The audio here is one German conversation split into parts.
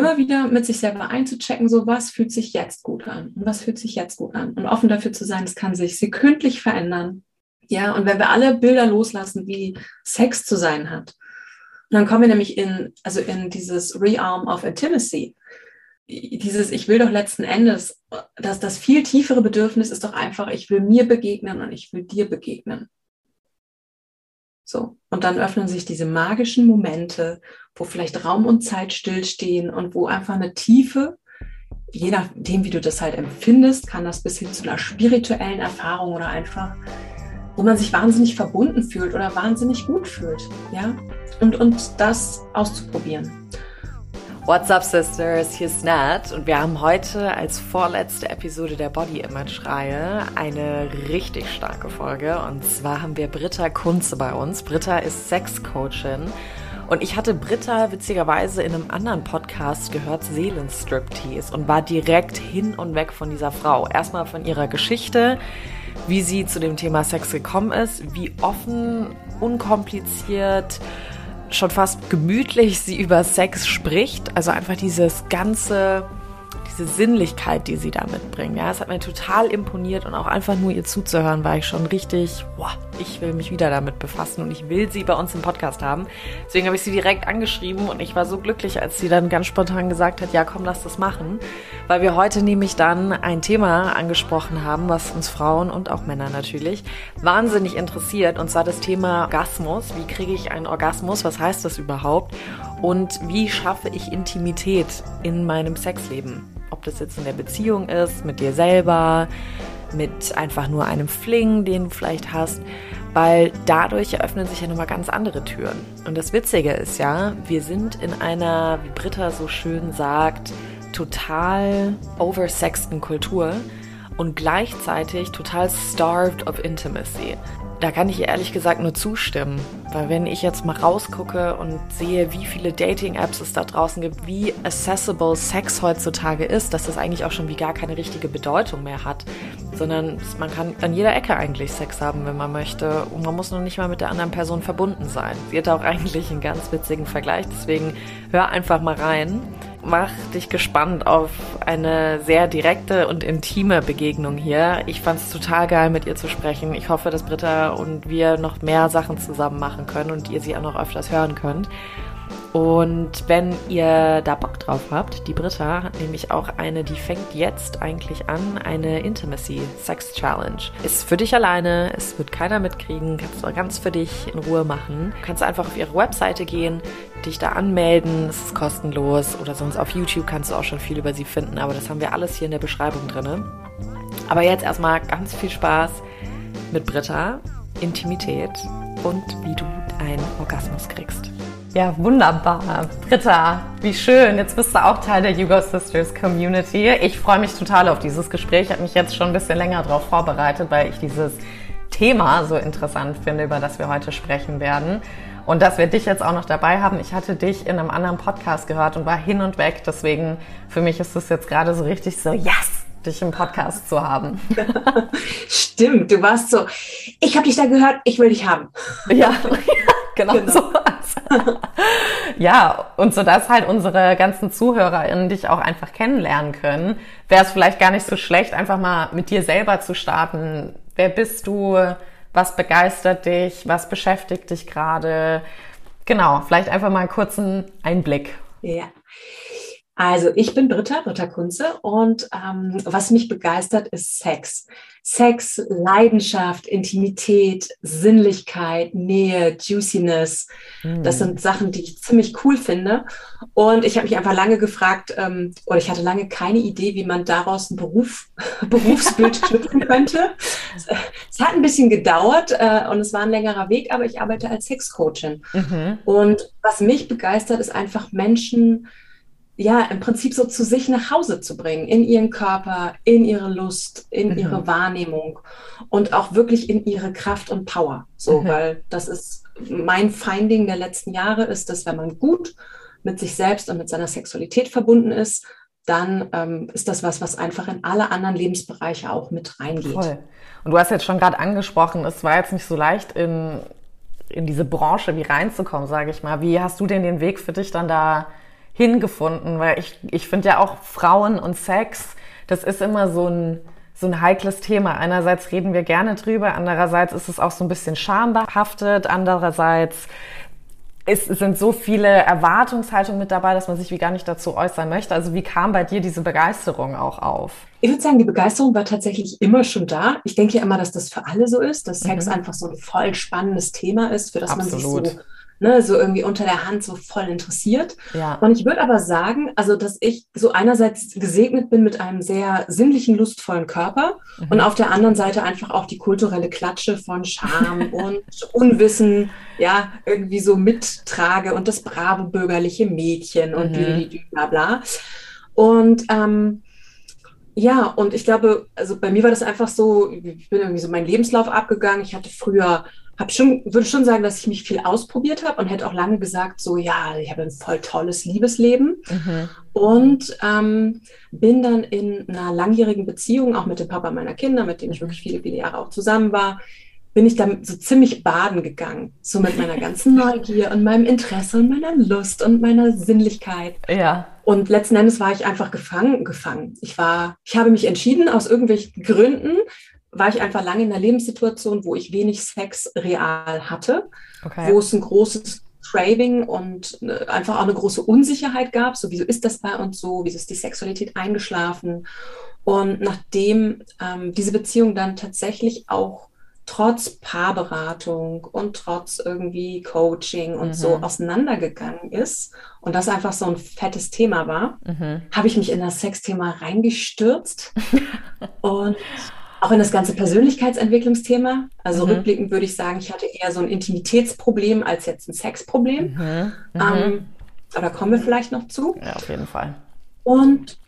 immer wieder mit sich selber einzuchecken, so was fühlt sich jetzt gut an und was fühlt sich jetzt gut an und offen dafür zu sein, es kann sich sekündlich verändern. Ja, und wenn wir alle Bilder loslassen, wie Sex zu sein hat, dann kommen wir nämlich in, also in dieses Realm of Intimacy. Dieses, ich will doch letzten Endes, dass das viel tiefere Bedürfnis ist doch einfach, ich will mir begegnen und ich will dir begegnen. So. Und dann öffnen sich diese magischen Momente, wo vielleicht Raum und Zeit stillstehen und wo einfach eine Tiefe, je nachdem, wie du das halt empfindest, kann das bis hin zu einer spirituellen Erfahrung oder einfach, wo man sich wahnsinnig verbunden fühlt oder wahnsinnig gut fühlt, ja? Und, und das auszuprobieren. What's up, Sisters? Hier ist Nat und wir haben heute als vorletzte Episode der Body Image Reihe eine richtig starke Folge. Und zwar haben wir Britta Kunze bei uns. Britta ist Sexcoachin. Und ich hatte Britta witzigerweise in einem anderen Podcast gehört, Seelenstriptease, und war direkt hin und weg von dieser Frau. Erstmal von ihrer Geschichte, wie sie zu dem Thema Sex gekommen ist, wie offen, unkompliziert, schon fast gemütlich sie über Sex spricht. Also einfach dieses ganze diese Sinnlichkeit, die sie da mitbringen. Ja, es hat mir total imponiert und auch einfach nur ihr zuzuhören, war ich schon richtig, boah, ich will mich wieder damit befassen und ich will sie bei uns im Podcast haben. Deswegen habe ich sie direkt angeschrieben und ich war so glücklich, als sie dann ganz spontan gesagt hat, ja, komm, lass das machen, weil wir heute nämlich dann ein Thema angesprochen haben, was uns Frauen und auch Männer natürlich wahnsinnig interessiert und zwar das Thema Orgasmus. Wie kriege ich einen Orgasmus? Was heißt das überhaupt? Und wie schaffe ich Intimität in meinem Sexleben? Ob das jetzt in der Beziehung ist, mit dir selber, mit einfach nur einem Fling, den du vielleicht hast, weil dadurch eröffnen sich ja nochmal ganz andere Türen. Und das Witzige ist ja, wir sind in einer, wie Britta so schön sagt, total oversexten Kultur und gleichzeitig total starved of intimacy. Da kann ich ehrlich gesagt nur zustimmen. Weil wenn ich jetzt mal rausgucke und sehe, wie viele Dating-Apps es da draußen gibt, wie accessible Sex heutzutage ist, dass das eigentlich auch schon wie gar keine richtige Bedeutung mehr hat. Sondern man kann an jeder Ecke eigentlich Sex haben, wenn man möchte. Und man muss noch nicht mal mit der anderen Person verbunden sein. Sie hat auch eigentlich einen ganz witzigen Vergleich. Deswegen hör einfach mal rein mach dich gespannt auf eine sehr direkte und intime Begegnung hier. Ich fand es total geil, mit ihr zu sprechen. Ich hoffe, dass Britta und wir noch mehr Sachen zusammen machen können und ihr sie auch noch öfters hören könnt. Und wenn ihr da Bock drauf habt, die Britta hat nämlich auch eine, die fängt jetzt eigentlich an, eine Intimacy Sex Challenge. Ist für dich alleine, es wird keiner mitkriegen, kannst du ganz für dich in Ruhe machen. Du kannst einfach auf ihre Webseite gehen, dich da anmelden, es ist kostenlos oder sonst auf YouTube kannst du auch schon viel über sie finden, aber das haben wir alles hier in der Beschreibung drin. Aber jetzt erstmal ganz viel Spaß mit Britta, Intimität und wie du einen Orgasmus kriegst. Ja, wunderbar. Britta, wie schön. Jetzt bist du auch Teil der Yugo Sisters Community. Ich freue mich total auf dieses Gespräch. Ich habe mich jetzt schon ein bisschen länger darauf vorbereitet, weil ich dieses Thema so interessant finde, über das wir heute sprechen werden. Und dass wir dich jetzt auch noch dabei haben. Ich hatte dich in einem anderen Podcast gehört und war hin und weg. Deswegen für mich ist es jetzt gerade so richtig so, yes, dich im Podcast zu haben. Stimmt, du warst so, ich habe dich da gehört, ich will dich haben. Ja, genau, genau. so. ja, und so dass halt unsere ganzen ZuhörerInnen dich auch einfach kennenlernen können, wäre es vielleicht gar nicht so schlecht, einfach mal mit dir selber zu starten. Wer bist du? Was begeistert dich? Was beschäftigt dich gerade? Genau, vielleicht einfach mal einen kurzen Einblick. Ja. Also ich bin Britta, Britta Kunze und ähm, was mich begeistert ist Sex. Sex, Leidenschaft, Intimität, Sinnlichkeit, Nähe, Juiciness. Mhm. Das sind Sachen, die ich ziemlich cool finde. Und ich habe mich einfach lange gefragt, ähm, oder ich hatte lange keine Idee, wie man daraus ein Beruf, Berufsbild knüpfen könnte. Es hat ein bisschen gedauert äh, und es war ein längerer Weg, aber ich arbeite als Sexcoachin. Mhm. Und was mich begeistert, ist einfach Menschen, ja, im Prinzip so zu sich nach Hause zu bringen, in ihren Körper, in ihre Lust, in mhm. ihre Wahrnehmung und auch wirklich in ihre Kraft und Power. So, mhm. weil das ist mein Finding der letzten Jahre ist, dass wenn man gut mit sich selbst und mit seiner Sexualität verbunden ist, dann ähm, ist das was, was einfach in alle anderen Lebensbereiche auch mit reingeht. Voll. Und du hast jetzt schon gerade angesprochen, es war jetzt nicht so leicht in, in diese Branche wie reinzukommen, sage ich mal. Wie hast du denn den Weg für dich dann da hingefunden? Weil ich, ich finde ja auch Frauen und Sex, das ist immer so ein, so ein heikles Thema. Einerseits reden wir gerne drüber, andererseits ist es auch so ein bisschen schambehaftet, andererseits es sind so viele Erwartungshaltungen mit dabei, dass man sich wie gar nicht dazu äußern möchte. Also wie kam bei dir diese Begeisterung auch auf? Ich würde sagen, die Begeisterung war tatsächlich immer schon da. Ich denke ja immer, dass das für alle so ist, dass Sex mhm. einfach so ein voll spannendes Thema ist, für das Absolut. man sich so ne, so irgendwie unter der Hand so voll interessiert. Ja. Und ich würde aber sagen, also dass ich so einerseits gesegnet bin mit einem sehr sinnlichen, lustvollen Körper mhm. und auf der anderen Seite einfach auch die kulturelle Klatsche von Scham und Unwissen, ja, irgendwie so mittrage und das brave bürgerliche Mädchen und mhm. bla bla. Und ähm, ja, und ich glaube, also bei mir war das einfach so, ich bin irgendwie so meinen Lebenslauf abgegangen. Ich hatte früher habe schon, würde schon sagen, dass ich mich viel ausprobiert habe und hätte auch lange gesagt, so ja, ich habe ein voll tolles Liebesleben mhm. und ähm, bin dann in einer langjährigen Beziehung, auch mit dem Papa meiner Kinder, mit dem ich wirklich viele, viele Jahre auch zusammen war, bin ich dann so ziemlich baden gegangen, so mit meiner ganzen Neugier und meinem Interesse und meiner Lust und meiner Sinnlichkeit. Ja. Und letzten Endes war ich einfach gefangen, gefangen. Ich war, ich habe mich entschieden, aus irgendwelchen Gründen war ich einfach lange in einer Lebenssituation, wo ich wenig Sex real hatte, okay. wo es ein großes Craving und äh, einfach auch eine große Unsicherheit gab. So, wieso ist das bei uns so? Wieso ist die Sexualität eingeschlafen? Und nachdem ähm, diese Beziehung dann tatsächlich auch trotz Paarberatung und trotz irgendwie Coaching und mhm. so auseinandergegangen ist und das einfach so ein fettes Thema war, mhm. habe ich mich in das Sexthema reingestürzt und auch in das ganze Persönlichkeitsentwicklungsthema. Also mhm. rückblickend würde ich sagen, ich hatte eher so ein Intimitätsproblem als jetzt ein Sexproblem. Mhm. Mhm. Ähm, aber kommen wir vielleicht noch zu. Ja, auf jeden Fall. Und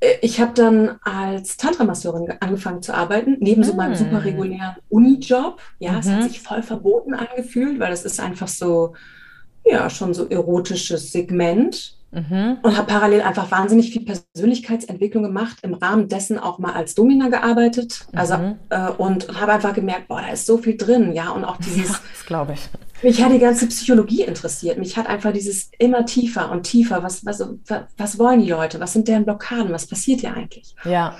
äh, ich habe dann als Tantra-Masseurin angefangen zu arbeiten, neben so meinem super mm. regulären Uni-Job. Ja, es hat mhm. sich voll verboten angefühlt, weil das ist einfach so, ja, schon so erotisches Segment. Mhm. Und habe parallel einfach wahnsinnig viel Persönlichkeitsentwicklung gemacht, im Rahmen dessen auch mal als Domina gearbeitet. Also mhm. äh, und habe einfach gemerkt, boah, da ist so viel drin, ja. Und auch dieses. Ja, das glaube ich. Mich hat die ganze Psychologie interessiert. Mich hat einfach dieses immer tiefer und tiefer. Was, was, was wollen die Leute? Was sind deren Blockaden? Was passiert hier eigentlich? Ja.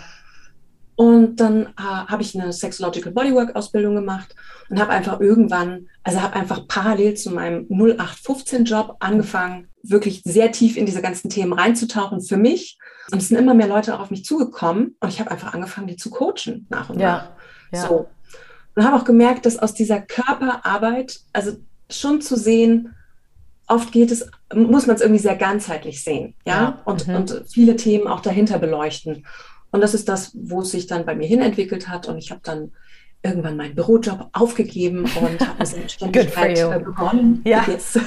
Und dann äh, habe ich eine Sexological Bodywork Ausbildung gemacht und habe einfach irgendwann, also habe einfach parallel zu meinem 0815 Job angefangen, wirklich sehr tief in diese ganzen Themen reinzutauchen für mich. Und es sind immer mehr Leute auch auf mich zugekommen und ich habe einfach angefangen, die zu coachen nach und ja, nach. Ja. So. Und habe auch gemerkt, dass aus dieser Körperarbeit, also schon zu sehen, oft geht es, muss man es irgendwie sehr ganzheitlich sehen, ja, ja. Und, mhm. und viele Themen auch dahinter beleuchten. Und das ist das, wo es sich dann bei mir hinentwickelt hat. Und ich habe dann irgendwann meinen Bürojob aufgegeben und habe eine Selbstständigkeit äh, begonnen ja. jetzt,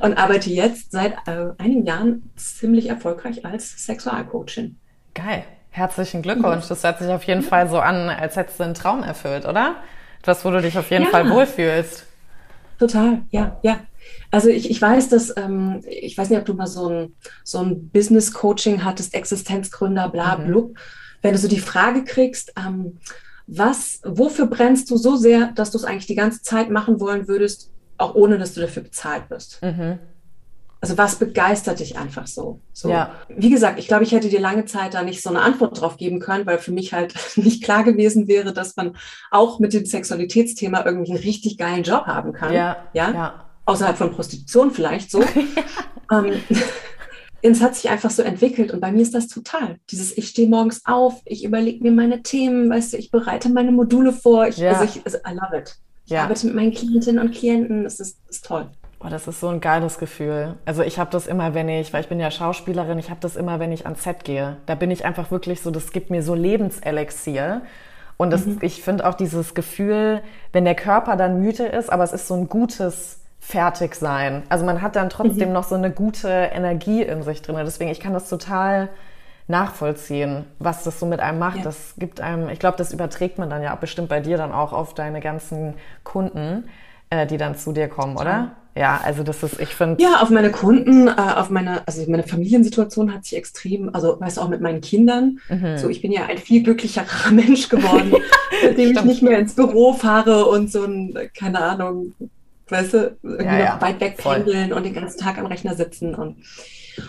und arbeite jetzt seit äh, einigen Jahren ziemlich erfolgreich als Sexualcoachin. Geil. Herzlichen Glückwunsch. Das hört sich auf jeden Fall so an, als hättest du einen Traum erfüllt, oder? Etwas, wo du dich auf jeden ja. Fall wohlfühlst. Total, ja, ja. Also ich, ich weiß, dass, ähm, ich weiß nicht, ob du mal so ein, so ein Business-Coaching hattest, Existenzgründer, bla, mhm. blub. Wenn du so die Frage kriegst, ähm, was, wofür brennst du so sehr, dass du es eigentlich die ganze Zeit machen wollen würdest, auch ohne dass du dafür bezahlt bist? Mhm. Also was begeistert dich einfach so? so? Ja. Wie gesagt, ich glaube, ich hätte dir lange Zeit da nicht so eine Antwort drauf geben können, weil für mich halt nicht klar gewesen wäre, dass man auch mit dem Sexualitätsthema irgendwie einen richtig geilen Job haben kann. Ja. ja? ja außerhalb von Prostitution vielleicht so. ähm, es hat sich einfach so entwickelt und bei mir ist das total. Dieses, ich stehe morgens auf, ich überlege mir meine Themen, weißt du, ich bereite meine Module vor. Ich, ja. also ich, also I love it. Ich ja. arbeite mit meinen Klientinnen und Klienten, das ist, ist toll. Oh, das ist so ein geiles Gefühl. Also ich habe das immer, wenn ich, weil ich bin ja Schauspielerin, ich habe das immer, wenn ich ans Set gehe. Da bin ich einfach wirklich so, das gibt mir so Lebenselixier. Und das, mhm. ich finde auch dieses Gefühl, wenn der Körper dann müde ist, aber es ist so ein gutes fertig sein. Also man hat dann trotzdem mhm. noch so eine gute Energie in sich drin. Deswegen, ich kann das total nachvollziehen, was das so mit einem macht. Ja. Das gibt einem, ich glaube, das überträgt man dann ja bestimmt bei dir dann auch auf deine ganzen Kunden, äh, die dann zu dir kommen, oder? Ja, also das ist, ich finde. Ja, auf meine Kunden, äh, auf meine, also meine Familiensituation hat sich extrem, also weißt du, auch mit meinen Kindern. Mhm. So, ich bin ja ein viel glücklicherer Mensch geworden, seitdem ich nicht mehr ins Büro fahre und so ein, keine Ahnung, weißt du, irgendwie ja, ja. weit weg pendeln und den ganzen Tag am Rechner sitzen und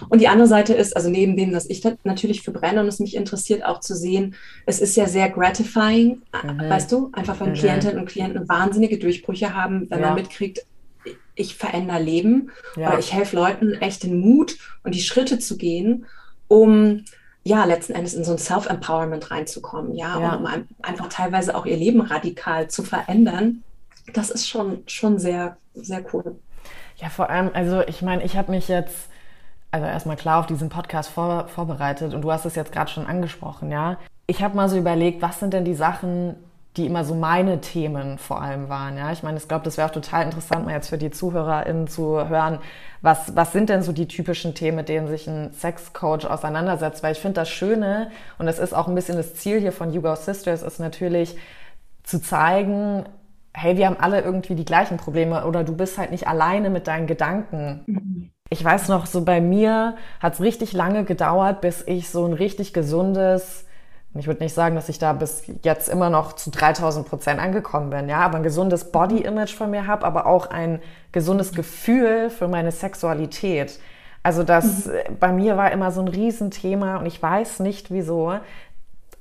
Und die andere Seite ist, also neben dem, dass ich natürlich für brenne und es mich interessiert, auch zu sehen, es ist ja sehr gratifying, mhm. weißt du, einfach wenn mhm. Klientinnen und Klienten wahnsinnige Durchbrüche haben, wenn ja. man mitkriegt, ich verändere Leben oder ich helfe Leuten echt den Mut und die Schritte zu gehen, um ja, letzten Endes in so ein Self-Empowerment reinzukommen, ja, ja. um einfach teilweise auch ihr Leben radikal zu verändern. Das ist schon, schon sehr, sehr cool. Ja, vor allem, also ich meine, ich habe mich jetzt, also erstmal klar auf diesen Podcast vor, vorbereitet und du hast es jetzt gerade schon angesprochen, ja. Ich habe mal so überlegt, was sind denn die Sachen, die immer so meine Themen vor allem waren. Ja, ich meine, ich glaube, das wäre auch total interessant, mal jetzt für die ZuhörerInnen zu hören, was, was sind denn so die typischen Themen, mit denen sich ein Sexcoach auseinandersetzt? Weil ich finde das Schöne, und das ist auch ein bisschen das Ziel hier von You Go Sisters, ist natürlich zu zeigen, hey, wir haben alle irgendwie die gleichen Probleme oder du bist halt nicht alleine mit deinen Gedanken. Mhm. Ich weiß noch, so bei mir hat es richtig lange gedauert, bis ich so ein richtig gesundes ich würde nicht sagen, dass ich da bis jetzt immer noch zu 3000 Prozent angekommen bin, ja, aber ein gesundes Body-Image von mir habe, aber auch ein gesundes Gefühl für meine Sexualität. Also das mhm. bei mir war immer so ein Riesenthema und ich weiß nicht wieso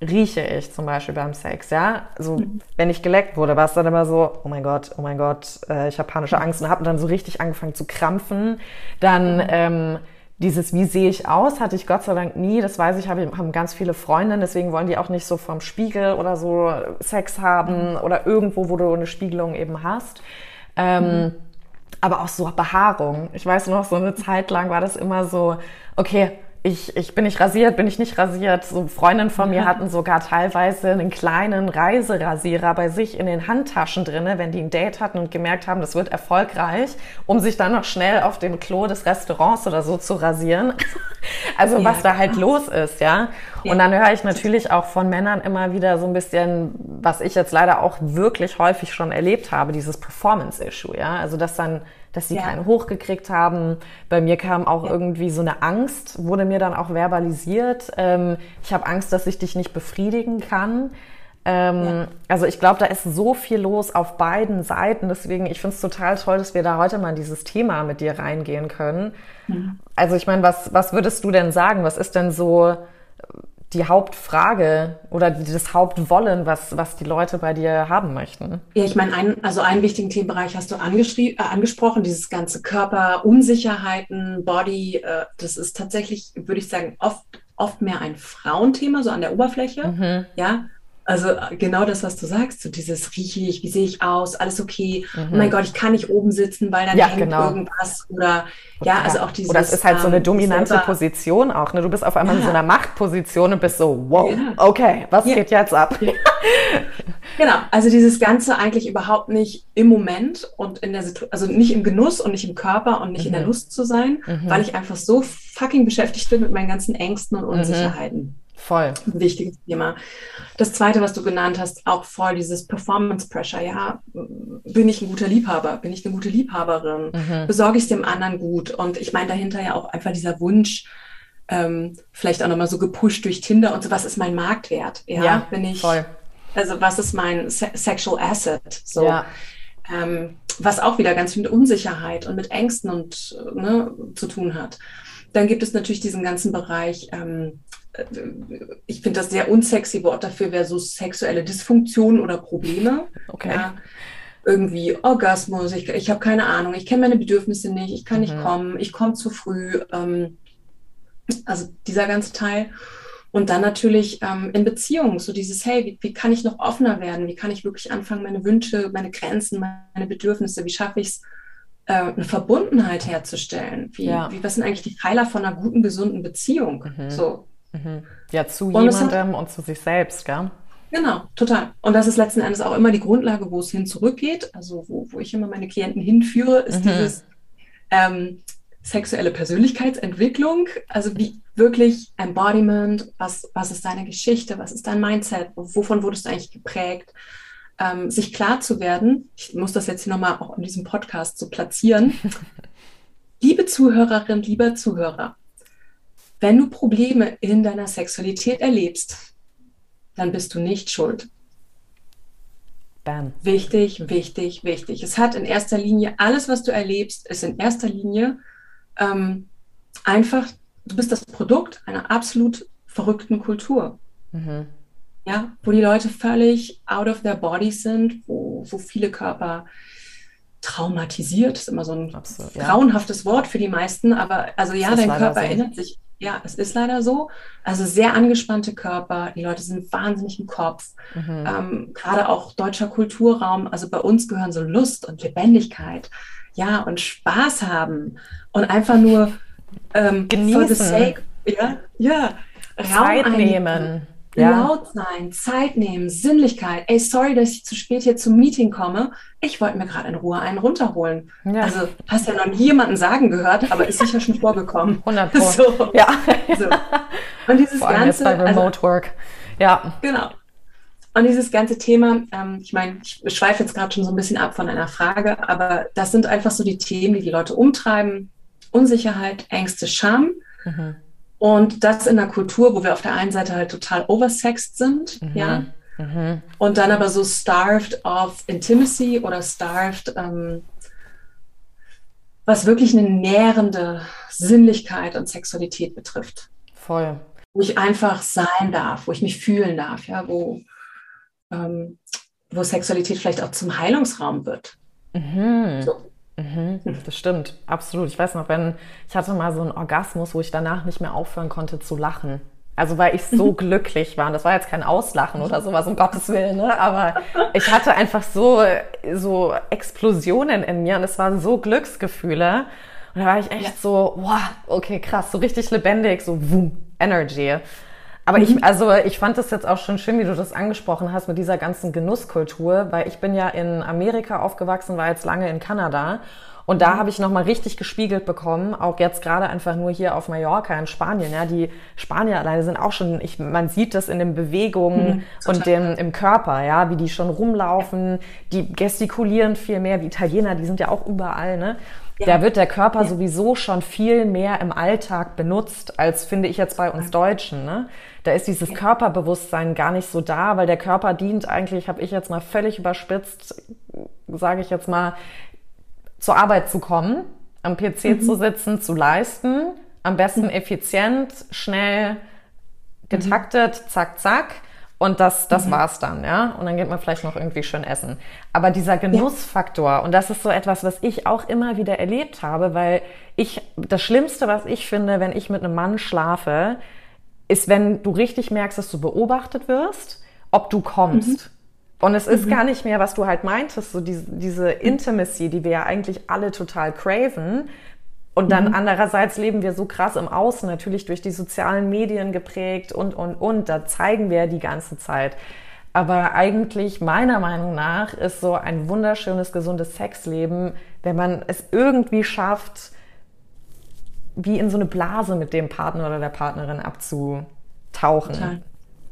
rieche ich zum Beispiel beim Sex, ja. So, mhm. wenn ich geleckt wurde, war es dann immer so, oh mein Gott, oh mein Gott, äh, ich habe panische Angst und habe dann so richtig angefangen zu krampfen. Dann mhm. ähm, dieses, wie sehe ich aus, hatte ich Gott sei Dank nie. Das weiß ich, haben ganz viele Freundinnen, deswegen wollen die auch nicht so vom Spiegel oder so Sex haben mhm. oder irgendwo, wo du eine Spiegelung eben hast. Ähm, mhm. Aber auch so Behaarung. Ich weiß noch, so eine Zeit lang war das immer so, okay, ich, ich bin nicht rasiert, bin ich nicht rasiert. So Freundinnen von mir hatten sogar teilweise einen kleinen Reiserasierer bei sich in den Handtaschen drinne, wenn die ein Date hatten und gemerkt haben, das wird erfolgreich, um sich dann noch schnell auf dem Klo des Restaurants oder so zu rasieren. also ja, was da halt los ist, ja. ja. Und dann höre ich natürlich auch von Männern immer wieder so ein bisschen, was ich jetzt leider auch wirklich häufig schon erlebt habe, dieses Performance-Issue, ja. Also dass dann dass sie ja. keinen hochgekriegt haben. Bei mir kam auch ja. irgendwie so eine Angst, wurde mir dann auch verbalisiert. Ähm, ich habe Angst, dass ich dich nicht befriedigen kann. Ähm, ja. Also ich glaube, da ist so viel los auf beiden Seiten. Deswegen, ich finde es total toll, dass wir da heute mal in dieses Thema mit dir reingehen können. Mhm. Also ich meine, was, was würdest du denn sagen? Was ist denn so die Hauptfrage oder das Hauptwollen, was, was die Leute bei dir haben möchten? Ja, ich meine, ein, also einen wichtigen Themenbereich hast du äh, angesprochen, dieses ganze Körper, Unsicherheiten, Body, äh, das ist tatsächlich, würde ich sagen, oft, oft mehr ein Frauenthema, so an der Oberfläche. Mhm. Ja, also äh, genau das, was du sagst, so dieses rieche ich, wie sehe ich aus, alles okay. Mhm. Oh mein Gott, ich kann nicht oben sitzen, weil dann ja, hängt genau. irgendwas oder ja, also auch dieses. Oder es ist halt so eine ähm, dominante selber, Position auch. Ne? Du bist auf einmal ja. in so einer Machtposition und bist so, wow, ja. okay, was geht jetzt ab? genau, also dieses Ganze eigentlich überhaupt nicht im Moment und in der Situation, also nicht im Genuss und nicht im Körper und nicht mhm. in der mhm. Lust zu sein, mhm. weil ich einfach so fucking beschäftigt bin mit meinen ganzen Ängsten und mhm. Unsicherheiten. Voll. Ein wichtiges Thema. Das zweite, was du genannt hast, auch voll dieses Performance Pressure. Ja, bin ich ein guter Liebhaber? Bin ich eine gute Liebhaberin? Mhm. Besorge ich es dem anderen gut? Und ich meine dahinter ja auch einfach dieser Wunsch, ähm, vielleicht auch nochmal so gepusht durch Tinder und so, was ist mein Marktwert? Ja, ja bin ich, voll. also was ist mein Se Sexual Asset? So. Ja. Ähm, was auch wieder ganz viel mit Unsicherheit und mit Ängsten und ne, zu tun hat. Dann gibt es natürlich diesen ganzen Bereich ähm, ich finde das sehr unsexy Wort dafür wäre so sexuelle Dysfunktion oder Probleme. Okay. Ja, irgendwie Orgasmus, ich, ich habe keine Ahnung, ich kenne meine Bedürfnisse nicht, ich kann mhm. nicht kommen, ich komme zu früh. Ähm, also dieser ganze Teil. Und dann natürlich ähm, in Beziehungen, so dieses, hey, wie, wie, kann ich noch offener werden? Wie kann ich wirklich anfangen, meine Wünsche, meine Grenzen, meine Bedürfnisse, wie schaffe ich es, äh, eine Verbundenheit herzustellen? Wie, ja. wie, was sind eigentlich die Pfeiler von einer guten, gesunden Beziehung? Mhm. So, Mhm. Ja, zu und jemandem hat, und zu sich selbst, gell? Genau, total. Und das ist letzten Endes auch immer die Grundlage, wo es hin zurückgeht. Also wo, wo ich immer meine Klienten hinführe, ist mhm. dieses ähm, sexuelle Persönlichkeitsentwicklung. Also wie wirklich Embodiment, was, was ist deine Geschichte, was ist dein Mindset, wovon wurdest du eigentlich geprägt? Ähm, sich klar zu werden, ich muss das jetzt hier nochmal auch in diesem Podcast so platzieren. Liebe Zuhörerin, lieber Zuhörer, wenn du Probleme in deiner Sexualität erlebst, dann bist du nicht schuld. Bam. Wichtig, wichtig, wichtig. Es hat in erster Linie, alles, was du erlebst, ist in erster Linie ähm, einfach, du bist das Produkt einer absolut verrückten Kultur. Mhm. Ja, wo die Leute völlig out of their bodies sind, wo, wo viele Körper traumatisiert, ist immer so ein Absolut, ja. grauenhaftes Wort für die meisten, aber also ja, dein Körper so. erinnert sich, ja, es ist leider so. Also sehr angespannte Körper, die Leute sind wahnsinnig im Kopf. Mhm. Ähm, Gerade auch deutscher Kulturraum, also bei uns gehören so Lust und Lebendigkeit, ja, und Spaß haben und einfach nur ähm, Genießen. for the sake, ja, ja, Raum Zeit nehmen ja. laut sein, Zeit nehmen, Sinnlichkeit. Ey, sorry, dass ich zu spät hier zum Meeting komme. Ich wollte mir gerade in Ruhe einen runterholen. Ja. Also hast ja noch nie jemanden sagen gehört, aber ist sicher schon vorgekommen. 100 Pro. So. Ja. So. Und dieses Vor allem ganze jetzt bei also Remote Work. Ja. Genau. Und dieses ganze Thema, ähm, ich meine, ich schweife jetzt gerade schon so ein bisschen ab von einer Frage, aber das sind einfach so die Themen, die die Leute umtreiben. Unsicherheit, Ängste, Scham. Mhm. Und das in einer Kultur, wo wir auf der einen Seite halt total oversexed sind, mhm. ja. Mhm. Und dann aber so starved of intimacy oder starved, ähm, was wirklich eine nährende Sinnlichkeit und Sexualität betrifft. Voll. Wo ich einfach sein darf, wo ich mich fühlen darf, ja, wo, ähm, wo Sexualität vielleicht auch zum Heilungsraum wird. Mhm. So. Mhm, das stimmt, absolut. Ich weiß noch, wenn ich hatte mal so einen Orgasmus, wo ich danach nicht mehr aufhören konnte zu lachen. Also weil ich so glücklich war. Und das war jetzt kein Auslachen oder sowas, um Gottes Willen, ne? Aber ich hatte einfach so, so Explosionen in mir und es waren so Glücksgefühle. Und da war ich echt so, wow, okay, krass, so richtig lebendig, so boom, Energy. Aber mhm. ich, also ich fand das jetzt auch schon schön, wie du das angesprochen hast mit dieser ganzen Genusskultur, weil ich bin ja in Amerika aufgewachsen, war jetzt lange in Kanada. Und da mhm. habe ich nochmal richtig gespiegelt bekommen, auch jetzt gerade einfach nur hier auf Mallorca in Spanien. Ja, die Spanier alleine sind auch schon, ich, man sieht das in den Bewegungen mhm, und dem, im Körper, ja, wie die schon rumlaufen, die gestikulieren viel mehr, wie Italiener, die sind ja auch überall, ne? Ja. Da wird der Körper ja. sowieso schon viel mehr im Alltag benutzt, als finde ich jetzt bei uns Deutschen. Ne? Da ist dieses. Körperbewusstsein gar nicht so da, weil der Körper dient eigentlich, habe ich jetzt mal völlig überspitzt, sage ich jetzt mal, zur Arbeit zu kommen, am PC mhm. zu sitzen, zu leisten, am besten mhm. effizient, schnell, getaktet, mhm. zack, zack. Und das, das mhm. war's dann, ja. Und dann geht man vielleicht noch irgendwie schön essen. Aber dieser Genussfaktor, ja. und das ist so etwas, was ich auch immer wieder erlebt habe, weil ich, das Schlimmste, was ich finde, wenn ich mit einem Mann schlafe, ist, wenn du richtig merkst, dass du beobachtet wirst, ob du kommst. Mhm. Und es ist mhm. gar nicht mehr, was du halt meintest, so diese, diese Intimacy, die wir ja eigentlich alle total craven, und dann mhm. andererseits leben wir so krass im Außen, natürlich durch die sozialen Medien geprägt und, und, und. Da zeigen wir die ganze Zeit. Aber eigentlich, meiner Meinung nach, ist so ein wunderschönes, gesundes Sexleben, wenn man es irgendwie schafft, wie in so eine Blase mit dem Partner oder der Partnerin abzutauchen. Total.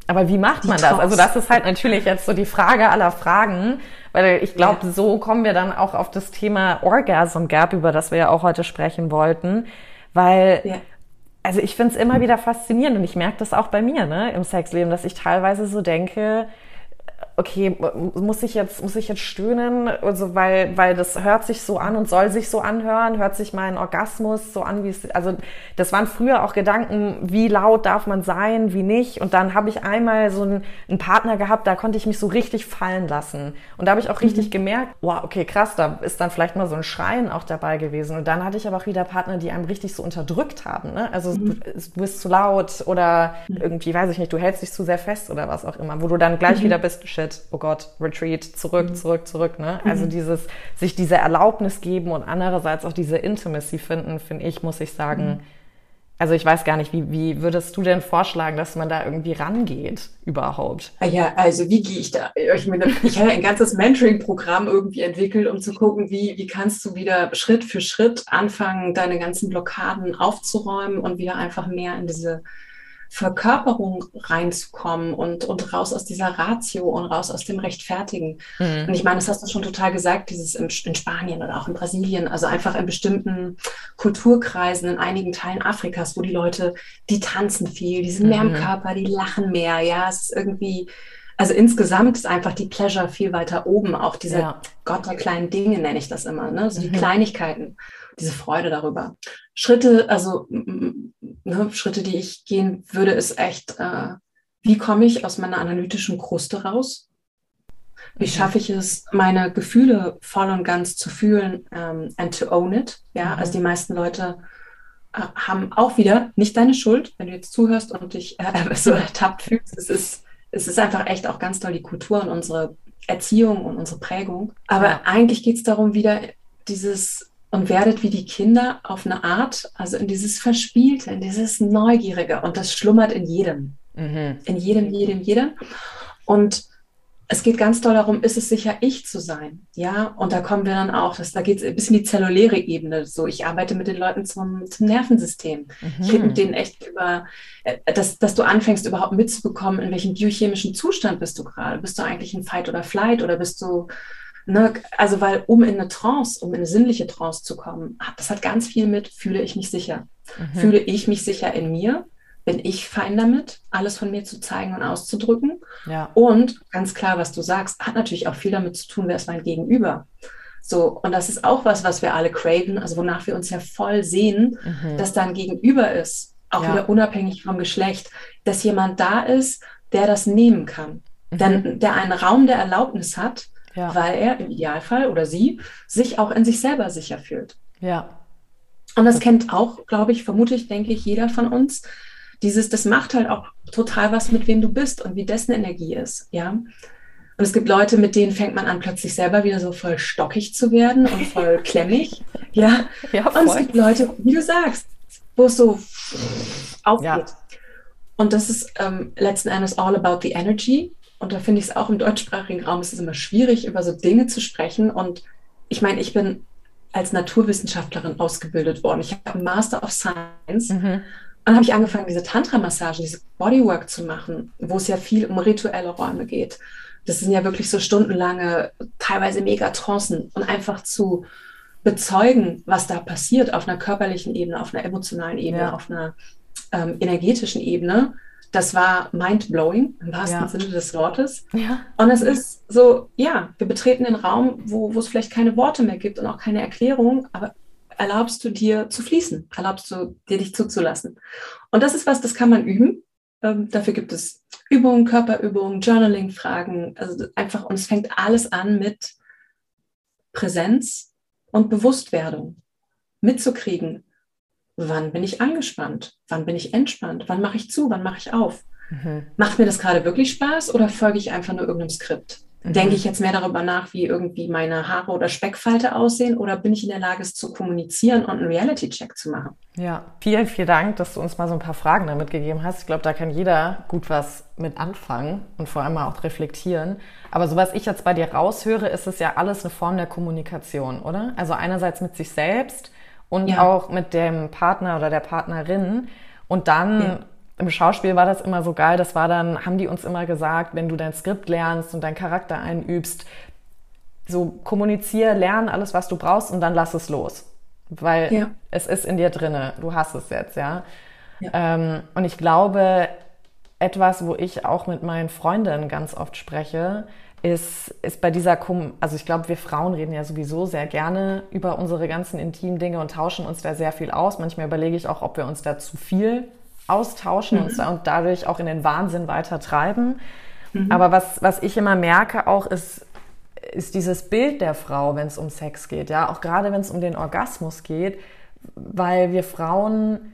Aber wie macht man das? Also das ist halt natürlich jetzt so die Frage aller Fragen, weil ich glaube, ja. so kommen wir dann auch auf das Thema Orgasm Gap, über das wir ja auch heute sprechen wollten, weil ja. also ich finde es immer wieder faszinierend und ich merke das auch bei mir ne, im Sexleben, dass ich teilweise so denke, okay, muss ich jetzt, muss ich jetzt stöhnen, also weil, weil das hört sich so an und soll sich so anhören, hört sich mein Orgasmus so an, wie es, also das waren früher auch Gedanken, wie laut darf man sein, wie nicht. Und dann habe ich einmal so einen, einen, Partner gehabt, da konnte ich mich so richtig fallen lassen. Und da habe ich auch richtig mhm. gemerkt, wow, okay, krass, da ist dann vielleicht mal so ein Schreien auch dabei gewesen. Und dann hatte ich aber auch wieder Partner, die einem richtig so unterdrückt haben. Ne? Also mhm. du, du, bist zu laut oder mhm. irgendwie, weiß ich nicht, du hältst dich zu sehr fest oder was auch immer, wo du dann gleich mhm. wieder bist, shit Shit, oh Gott, Retreat, zurück, mhm. zurück, zurück. Ne? Mhm. Also dieses, sich diese Erlaubnis geben und andererseits auch diese Intimacy finden, finde ich, muss ich sagen, mhm. also ich weiß gar nicht, wie, wie würdest du denn vorschlagen, dass man da irgendwie rangeht überhaupt? Ah ja, also wie gehe ich da? Ich, meine, ich habe ein ganzes Mentoring-Programm irgendwie entwickelt, um zu gucken, wie, wie kannst du wieder Schritt für Schritt anfangen, deine ganzen Blockaden aufzuräumen und wieder einfach mehr in diese Verkörperung reinzukommen und, und raus aus dieser Ratio und raus aus dem Rechtfertigen. Mhm. Und ich meine, das hast du schon total gesagt, dieses in, in, Spanien oder auch in Brasilien, also einfach in bestimmten Kulturkreisen, in einigen Teilen Afrikas, wo die Leute, die tanzen viel, die sind mehr im mhm. Körper, die lachen mehr, ja, es ist irgendwie Also insgesamt ist einfach die Pleasure viel weiter oben, auch dieser ja. Gott der kleinen Dinge nenne ich das immer, ne? Also die mhm. Kleinigkeiten, diese Freude darüber. Schritte, also ne, Schritte, die ich gehen würde, ist echt, äh, wie komme ich aus meiner analytischen Kruste raus? Wie mhm. schaffe ich es, meine Gefühle voll und ganz zu fühlen ähm, and to own it? Ja, mhm. also die meisten Leute äh, haben auch wieder nicht deine Schuld, wenn du jetzt zuhörst und dich äh, so ertappt fühlst. Es ist, es ist einfach echt auch ganz toll die Kultur und unsere Erziehung und unsere Prägung. Aber ja. eigentlich geht es darum, wieder dieses und werdet wie die Kinder auf eine Art, also in dieses Verspielte, in dieses Neugierige. Und das schlummert in jedem. Mhm. In jedem, jedem, jedem. Und es geht ganz doll darum, ist es sicher, ich zu sein? Ja, und da kommen wir dann auch, das, da geht es ein bisschen in die zelluläre Ebene. So, ich arbeite mit den Leuten zum, zum Nervensystem. Mhm. Ich rede mit denen echt über, äh, dass, dass du anfängst, überhaupt mitzubekommen, in welchem biochemischen Zustand bist du gerade. Bist du eigentlich in Fight oder Flight oder bist du, ne, also weil, um in eine Trance, um in eine sinnliche Trance zu kommen, das hat ganz viel mit, fühle ich mich sicher. Mhm. Fühle ich mich sicher in mir? bin ich fein damit, alles von mir zu zeigen und auszudrücken. Ja. Und ganz klar, was du sagst, hat natürlich auch viel damit zu tun, wer ist mein Gegenüber. So, und das ist auch was, was wir alle craven, also wonach wir uns ja voll sehen, mhm. dass da ein Gegenüber ist, auch ja. wieder unabhängig vom Geschlecht, dass jemand da ist, der das nehmen kann. Mhm. Denn der einen Raum der Erlaubnis hat, ja. weil er im Idealfall oder sie sich auch in sich selber sicher fühlt. Ja. Und das kennt auch, glaube ich, vermutlich, denke ich, jeder von uns, dieses, das macht halt auch total was mit wem du bist und wie dessen Energie ist, ja. Und es gibt Leute, mit denen fängt man an, plötzlich selber wieder so voll stockig zu werden und voll klemmig, ja. ja und es gibt Leute, wie du sagst, wo es so aufgeht. Ja. Und das ist ähm, letzten Endes all about the energy. Und da finde ich es auch im deutschsprachigen Raum ist es immer schwierig, über so Dinge zu sprechen. Und ich meine, ich bin als Naturwissenschaftlerin ausgebildet worden. Ich habe einen Master of Science mhm dann habe ich angefangen, diese Tantra-Massagen, diese Bodywork zu machen, wo es ja viel um rituelle Räume geht. Das sind ja wirklich so stundenlange, teilweise Megatrancen und einfach zu bezeugen, was da passiert auf einer körperlichen Ebene, auf einer emotionalen Ebene, ja. auf einer ähm, energetischen Ebene. Das war mind-blowing im wahrsten ja. Sinne des Wortes. Ja. Und es ist so, ja, wir betreten den Raum, wo, wo es vielleicht keine Worte mehr gibt und auch keine Erklärung, aber erlaubst du dir zu fließen, erlaubst du dir dich zuzulassen. Und das ist was, das kann man üben. Ähm, dafür gibt es Übungen, Körperübungen, Journaling-Fragen. Also einfach, und es fängt alles an mit Präsenz und Bewusstwerdung. Mitzukriegen, wann bin ich angespannt, wann bin ich entspannt, wann mache ich zu, wann mache ich auf. Mhm. Macht mir das gerade wirklich Spaß oder folge ich einfach nur irgendeinem Skript? Mhm. Denke ich jetzt mehr darüber nach, wie irgendwie meine Haare oder Speckfalte aussehen oder bin ich in der Lage, es zu kommunizieren und einen Reality-Check zu machen? Ja, vielen, vielen Dank, dass du uns mal so ein paar Fragen damit gegeben hast. Ich glaube, da kann jeder gut was mit anfangen und vor allem auch reflektieren. Aber so was ich jetzt bei dir raushöre, ist es ja alles eine Form der Kommunikation, oder? Also einerseits mit sich selbst und ja. auch mit dem Partner oder der Partnerin und dann ja im Schauspiel war das immer so geil. Das war dann, haben die uns immer gesagt, wenn du dein Skript lernst und deinen Charakter einübst, so kommunizier, lern alles, was du brauchst und dann lass es los. Weil ja. es ist in dir drinne. Du hast es jetzt, ja. Ähm, und ich glaube, etwas, wo ich auch mit meinen Freundinnen ganz oft spreche, ist, ist bei dieser, Kom also ich glaube, wir Frauen reden ja sowieso sehr gerne über unsere ganzen intimen Dinge und tauschen uns da sehr viel aus. Manchmal überlege ich auch, ob wir uns da zu viel austauschen mhm. und, dadurch auch in den Wahnsinn weiter treiben. Mhm. Aber was, was ich immer merke auch, ist, ist dieses Bild der Frau, wenn es um Sex geht, ja, auch gerade wenn es um den Orgasmus geht, weil wir Frauen,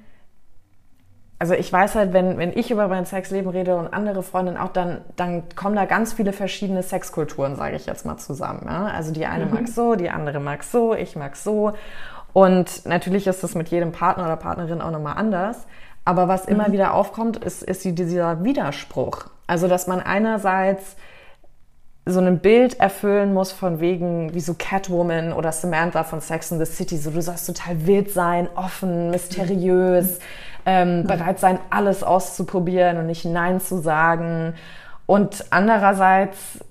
also ich weiß halt, wenn, wenn ich über mein Sexleben rede und andere Freundinnen auch, dann, dann kommen da ganz viele verschiedene Sexkulturen, sage ich jetzt mal zusammen. Ja? Also die eine mhm. mag so, die andere mag so, ich mag so. Und natürlich ist das mit jedem Partner oder Partnerin auch nochmal anders. Aber was immer mhm. wieder aufkommt, ist, ist dieser Widerspruch. Also, dass man einerseits so ein Bild erfüllen muss von wegen wie so Catwoman oder Samantha von Sex and the City. So, du sollst total wild sein, offen, mysteriös, ähm, bereit sein, alles auszuprobieren und nicht Nein zu sagen. Und andererseits,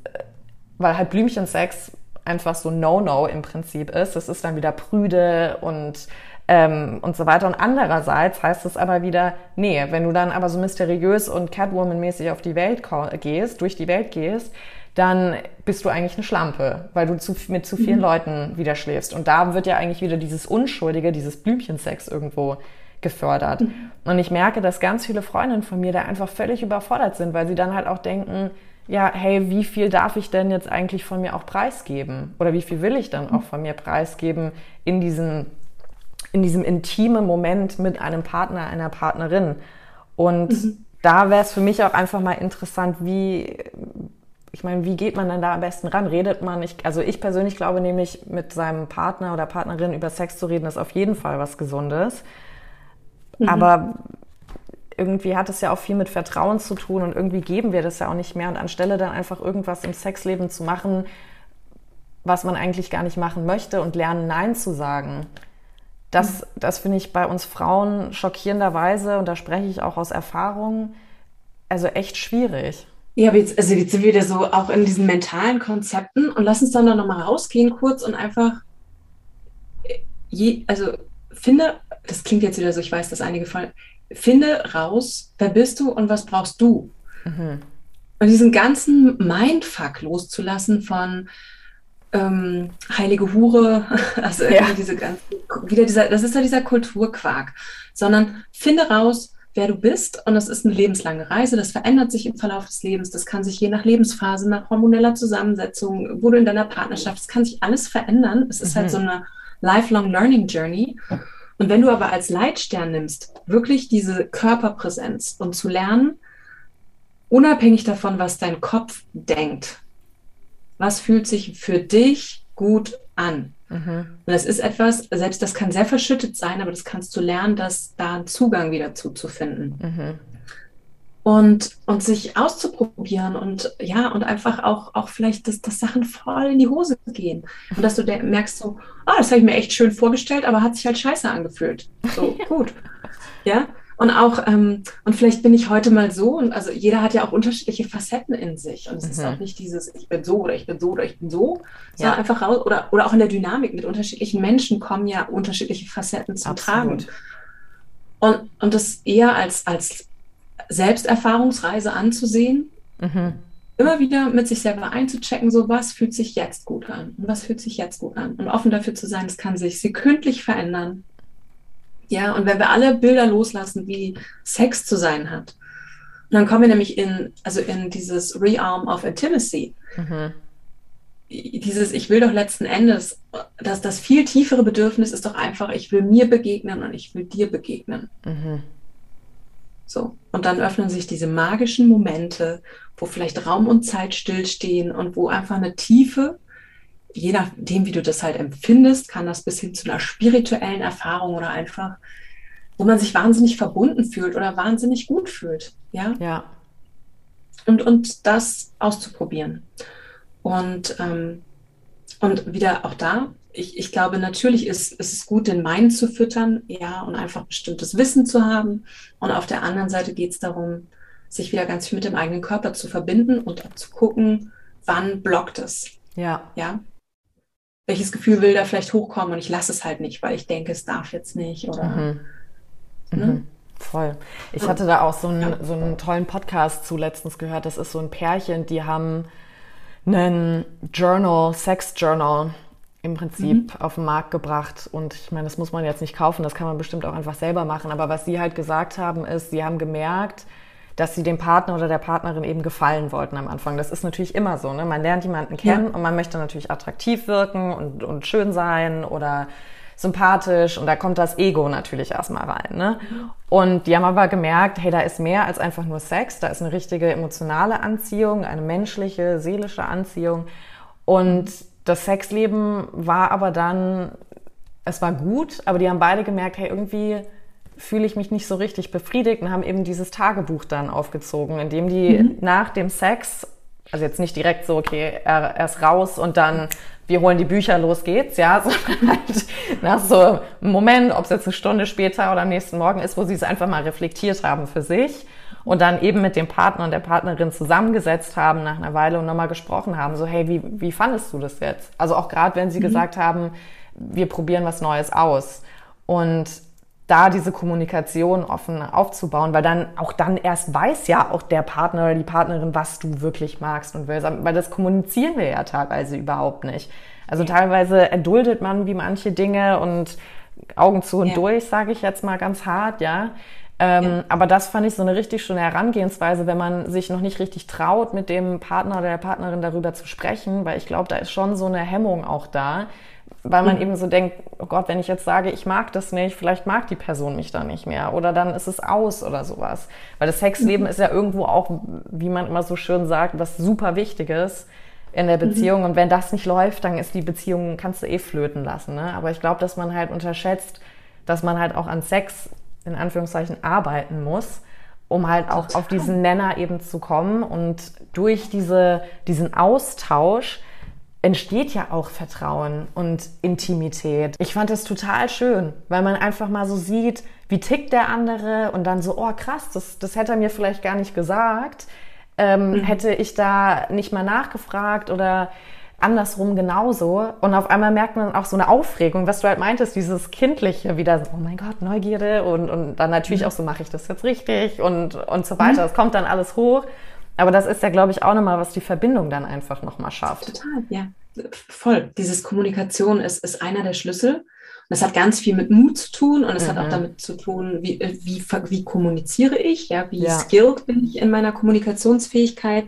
weil halt Blümchensex einfach so No-No im Prinzip ist, das ist dann wieder prüde und ähm, und so weiter. Und andererseits heißt es aber wieder, nee, wenn du dann aber so mysteriös und Catwoman-mäßig auf die Welt gehst, durch die Welt gehst, dann bist du eigentlich eine Schlampe, weil du zu, mit zu vielen mhm. Leuten wieder schläfst. Und da wird ja eigentlich wieder dieses Unschuldige, dieses Blümchensex irgendwo gefördert. Und ich merke, dass ganz viele Freundinnen von mir da einfach völlig überfordert sind, weil sie dann halt auch denken, ja, hey, wie viel darf ich denn jetzt eigentlich von mir auch preisgeben? Oder wie viel will ich dann auch von mir preisgeben in diesem, in diesem intimen Moment mit einem Partner, einer Partnerin? Und mhm. da wäre es für mich auch einfach mal interessant, wie, ich meine, wie geht man denn da am besten ran? Redet man, ich, also ich persönlich glaube nämlich, mit seinem Partner oder Partnerin über Sex zu reden, ist auf jeden Fall was Gesundes. Mhm. Aber irgendwie hat es ja auch viel mit Vertrauen zu tun und irgendwie geben wir das ja auch nicht mehr. Und anstelle dann einfach irgendwas im Sexleben zu machen, was man eigentlich gar nicht machen möchte und lernen, Nein zu sagen. Das, mhm. das finde ich bei uns Frauen schockierenderweise, und da spreche ich auch aus Erfahrung, also echt schwierig. Ja, aber jetzt, also jetzt sind wir wieder so auch in diesen mentalen Konzepten und lass uns dann noch mal rausgehen kurz und einfach, äh, je, also finde, das klingt jetzt wieder so, ich weiß, dass einige fallen, finde raus, wer bist du und was brauchst du? Mhm. Und diesen ganzen Mindfuck loszulassen von ähm, heilige Hure, also ja. diese ganzen, wieder dieser, das ist ja dieser Kulturquark, sondern finde raus, wer du bist und das ist eine lebenslange Reise, das verändert sich im Verlauf des Lebens, das kann sich je nach Lebensphase, nach hormoneller Zusammensetzung, wo du in deiner Partnerschaft, es kann sich alles verändern, es ist halt mhm. halt so eine lifelong learning journey und wenn du aber als Leitstern nimmst, wirklich diese Körperpräsenz und zu lernen, unabhängig davon, was dein Kopf denkt, was fühlt sich für dich gut an? Mhm. Und das ist etwas, selbst das kann sehr verschüttet sein, aber das kannst du lernen, dass da einen Zugang wieder zuzufinden. Mhm und, und sich auszuprobieren und ja, und einfach auch, auch vielleicht, dass, dass Sachen voll in die Hose gehen. Und dass du merkst so, ah, das habe ich mir echt schön vorgestellt, aber hat sich halt scheiße angefühlt. So, gut. Ja. Und auch, ähm, und vielleicht bin ich heute mal so, und also jeder hat ja auch unterschiedliche Facetten in sich. Und es mhm. ist auch nicht dieses, ich bin so oder ich bin so oder ich bin so, sondern ja. einfach raus, oder, oder auch in der Dynamik mit unterschiedlichen Menschen kommen ja unterschiedliche Facetten zum Absolut. Tragen. Und, und das eher als, als Selbsterfahrungsreise anzusehen, mhm. immer wieder mit sich selber einzuchecken, so was fühlt sich jetzt gut an und was fühlt sich jetzt gut an und offen dafür zu sein, es kann sich sekündlich verändern. Ja, und wenn wir alle Bilder loslassen, wie Sex zu sein hat, dann kommen wir nämlich in, also in dieses Realm of Intimacy. Mhm. Dieses, ich will doch letzten Endes, dass das viel tiefere Bedürfnis ist doch einfach, ich will mir begegnen und ich will dir begegnen. Mhm. So. Und dann öffnen sich diese magischen Momente, wo vielleicht Raum und Zeit stillstehen und wo einfach eine Tiefe, je nachdem, wie du das halt empfindest, kann das bis hin zu einer spirituellen Erfahrung oder einfach, wo man sich wahnsinnig verbunden fühlt oder wahnsinnig gut fühlt. Ja. Ja. Und, und das auszuprobieren. Und, ähm, und wieder auch da, ich, ich glaube, natürlich ist, ist es gut, den Mind zu füttern, ja, und einfach bestimmtes Wissen zu haben. Und auf der anderen Seite geht es darum, sich wieder ganz viel mit dem eigenen Körper zu verbinden und zu gucken, wann blockt es. Ja. Ja. Welches Gefühl will da vielleicht hochkommen und ich lasse es halt nicht, weil ich denke, es darf jetzt nicht oder. Mhm. Ne? Mhm. Voll. Ich hatte da auch so einen, so einen tollen Podcast zu letztens gehört. Das ist so ein Pärchen, die haben einen Journal, Sex Journal im Prinzip mhm. auf den Markt gebracht. Und ich meine, das muss man jetzt nicht kaufen, das kann man bestimmt auch einfach selber machen. Aber was sie halt gesagt haben, ist, sie haben gemerkt, dass sie dem Partner oder der Partnerin eben gefallen wollten am Anfang. Das ist natürlich immer so. Ne? Man lernt jemanden kennen ja. und man möchte natürlich attraktiv wirken und, und schön sein oder sympathisch und da kommt das Ego natürlich erstmal rein. Ne? Mhm. Und die haben aber gemerkt, hey, da ist mehr als einfach nur Sex, da ist eine richtige emotionale Anziehung, eine menschliche, seelische Anziehung. Und das Sexleben war aber dann, es war gut, aber die haben beide gemerkt, hey, irgendwie fühle ich mich nicht so richtig befriedigt und haben eben dieses Tagebuch dann aufgezogen, in dem die mhm. nach dem Sex, also jetzt nicht direkt so, okay, er, er ist raus und dann wir holen die Bücher, los geht's, ja, sondern halt nach so einem Moment, ob es jetzt eine Stunde später oder am nächsten Morgen ist, wo sie es einfach mal reflektiert haben für sich und dann eben mit dem Partner und der Partnerin zusammengesetzt haben nach einer Weile und nochmal gesprochen haben, so hey, wie, wie fandest du das jetzt? Also auch gerade, wenn sie mhm. gesagt haben, wir probieren was Neues aus. Und da diese Kommunikation offen aufzubauen, weil dann auch dann erst weiß ja auch der Partner oder die Partnerin, was du wirklich magst und willst. Weil das kommunizieren wir ja teilweise überhaupt nicht. Also teilweise erduldet man wie manche Dinge und Augen zu und ja. durch, sage ich jetzt mal ganz hart, ja. Ähm, ja. Aber das fand ich so eine richtig schöne Herangehensweise, wenn man sich noch nicht richtig traut, mit dem Partner oder der Partnerin darüber zu sprechen, weil ich glaube, da ist schon so eine Hemmung auch da, weil man mhm. eben so denkt, oh Gott, wenn ich jetzt sage, ich mag das nicht, vielleicht mag die Person mich dann nicht mehr oder dann ist es aus oder sowas. Weil das Sexleben mhm. ist ja irgendwo auch, wie man immer so schön sagt, was super Wichtiges in der mhm. Beziehung. Mhm. Und wenn das nicht läuft, dann ist die Beziehung, kannst du eh flöten lassen. Ne? Aber ich glaube, dass man halt unterschätzt, dass man halt auch an Sex in Anführungszeichen arbeiten muss, um halt auch auf diesen Nenner eben zu kommen. Und durch diese, diesen Austausch entsteht ja auch Vertrauen und Intimität. Ich fand das total schön, weil man einfach mal so sieht, wie tickt der andere und dann so, oh krass, das, das hätte er mir vielleicht gar nicht gesagt. Ähm, mhm. Hätte ich da nicht mal nachgefragt oder andersrum genauso. Und auf einmal merkt man auch so eine Aufregung, was du halt meintest, dieses Kindliche wieder, so, oh mein Gott, Neugierde und, und dann natürlich mhm. auch so, mache ich das jetzt richtig und, und so weiter. Es mhm. kommt dann alles hoch. Aber das ist ja, glaube ich, auch nochmal, was die Verbindung dann einfach nochmal schafft. Total, ja. Voll. Dieses Kommunikation ist, ist einer der Schlüssel. Und das hat ganz viel mit Mut zu tun und es mhm. hat auch mhm. damit zu tun, wie, wie, wie kommuniziere ich, ja, wie ja. skilled bin ich in meiner Kommunikationsfähigkeit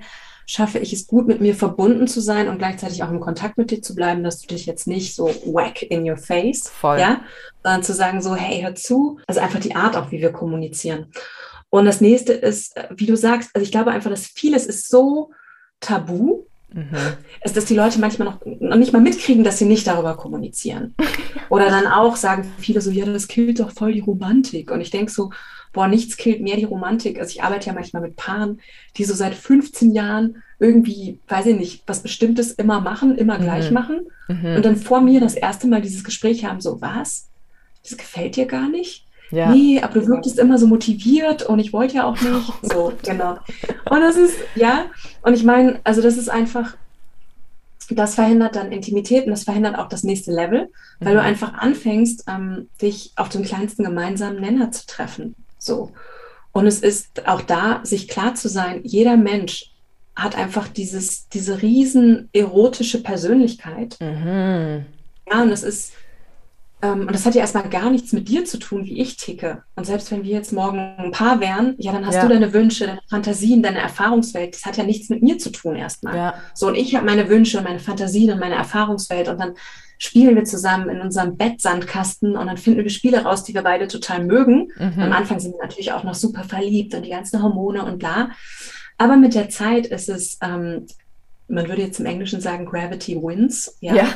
schaffe ich es gut, mit mir verbunden zu sein und gleichzeitig auch im Kontakt mit dir zu bleiben, dass du dich jetzt nicht so whack in your face, Voll. ja, sondern zu sagen so, hey, hör zu. Also einfach die Art auch, wie wir kommunizieren. Und das nächste ist, äh, wie du sagst, also ich glaube einfach, dass vieles ist so tabu, Mhm. Ist, dass die Leute manchmal noch, noch nicht mal mitkriegen, dass sie nicht darüber kommunizieren. Oder dann auch sagen viele so, ja, das killt doch voll die Romantik. Und ich denke so, boah, nichts killt mehr die Romantik. Also ich arbeite ja manchmal mit Paaren, die so seit 15 Jahren irgendwie, weiß ich nicht, was Bestimmtes immer machen, immer mhm. gleich machen. Mhm. Und dann vor mir das erste Mal dieses Gespräch haben, so, was? Das gefällt dir gar nicht? Ja. Nee, aber du wirktest immer so motiviert und ich wollte ja auch nicht. So, genau. Und das ist, ja, und ich meine, also das ist einfach, das verhindert dann Intimität und das verhindert auch das nächste Level, weil mhm. du einfach anfängst, ähm, dich auf den kleinsten gemeinsamen Nenner zu treffen. So. Und es ist auch da, sich klar zu sein, jeder Mensch hat einfach dieses, diese riesen erotische Persönlichkeit. Mhm. Ja, und es ist, ähm, und das hat ja erstmal gar nichts mit dir zu tun, wie ich ticke. Und selbst wenn wir jetzt morgen ein Paar wären, ja, dann hast ja. du deine Wünsche, deine Fantasien, deine Erfahrungswelt. Das hat ja nichts mit mir zu tun erstmal. Ja. So, und ich habe meine Wünsche, meine Fantasien und meine Erfahrungswelt. Und dann spielen wir zusammen in unserem Bettsandkasten und dann finden wir Spiele raus, die wir beide total mögen. Mhm. Am Anfang sind wir natürlich auch noch super verliebt und die ganzen Hormone und bla. Aber mit der Zeit ist es, ähm, man würde jetzt im Englischen sagen, Gravity wins. Ja. ja.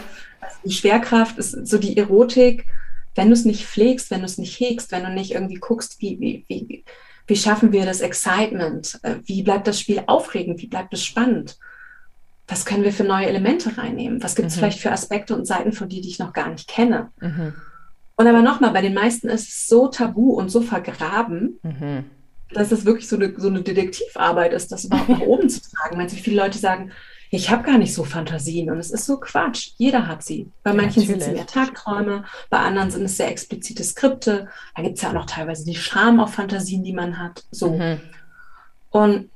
Also die Schwerkraft ist so die Erotik. Wenn du es nicht pflegst, wenn du es nicht hegst, wenn du nicht irgendwie guckst, wie, wie, wie, wie schaffen wir das Excitement? Äh, wie bleibt das Spiel aufregend? Wie bleibt es spannend? Was können wir für neue Elemente reinnehmen? Was gibt es mhm. vielleicht für Aspekte und Seiten von dir, die ich noch gar nicht kenne? Mhm. Und aber nochmal, bei den meisten ist es so tabu und so vergraben, mhm. dass es wirklich so eine, so eine Detektivarbeit ist, das überhaupt nach oben zu tragen. Meinst du, wie viele Leute sagen, ich habe gar nicht so Fantasien und es ist so Quatsch. Jeder hat sie. Bei manchen ja, sind es mehr Tagträume, bei anderen sind es sehr explizite Skripte. Da gibt es ja auch noch teilweise die Scham auf Fantasien, die man hat. So. Mhm. Und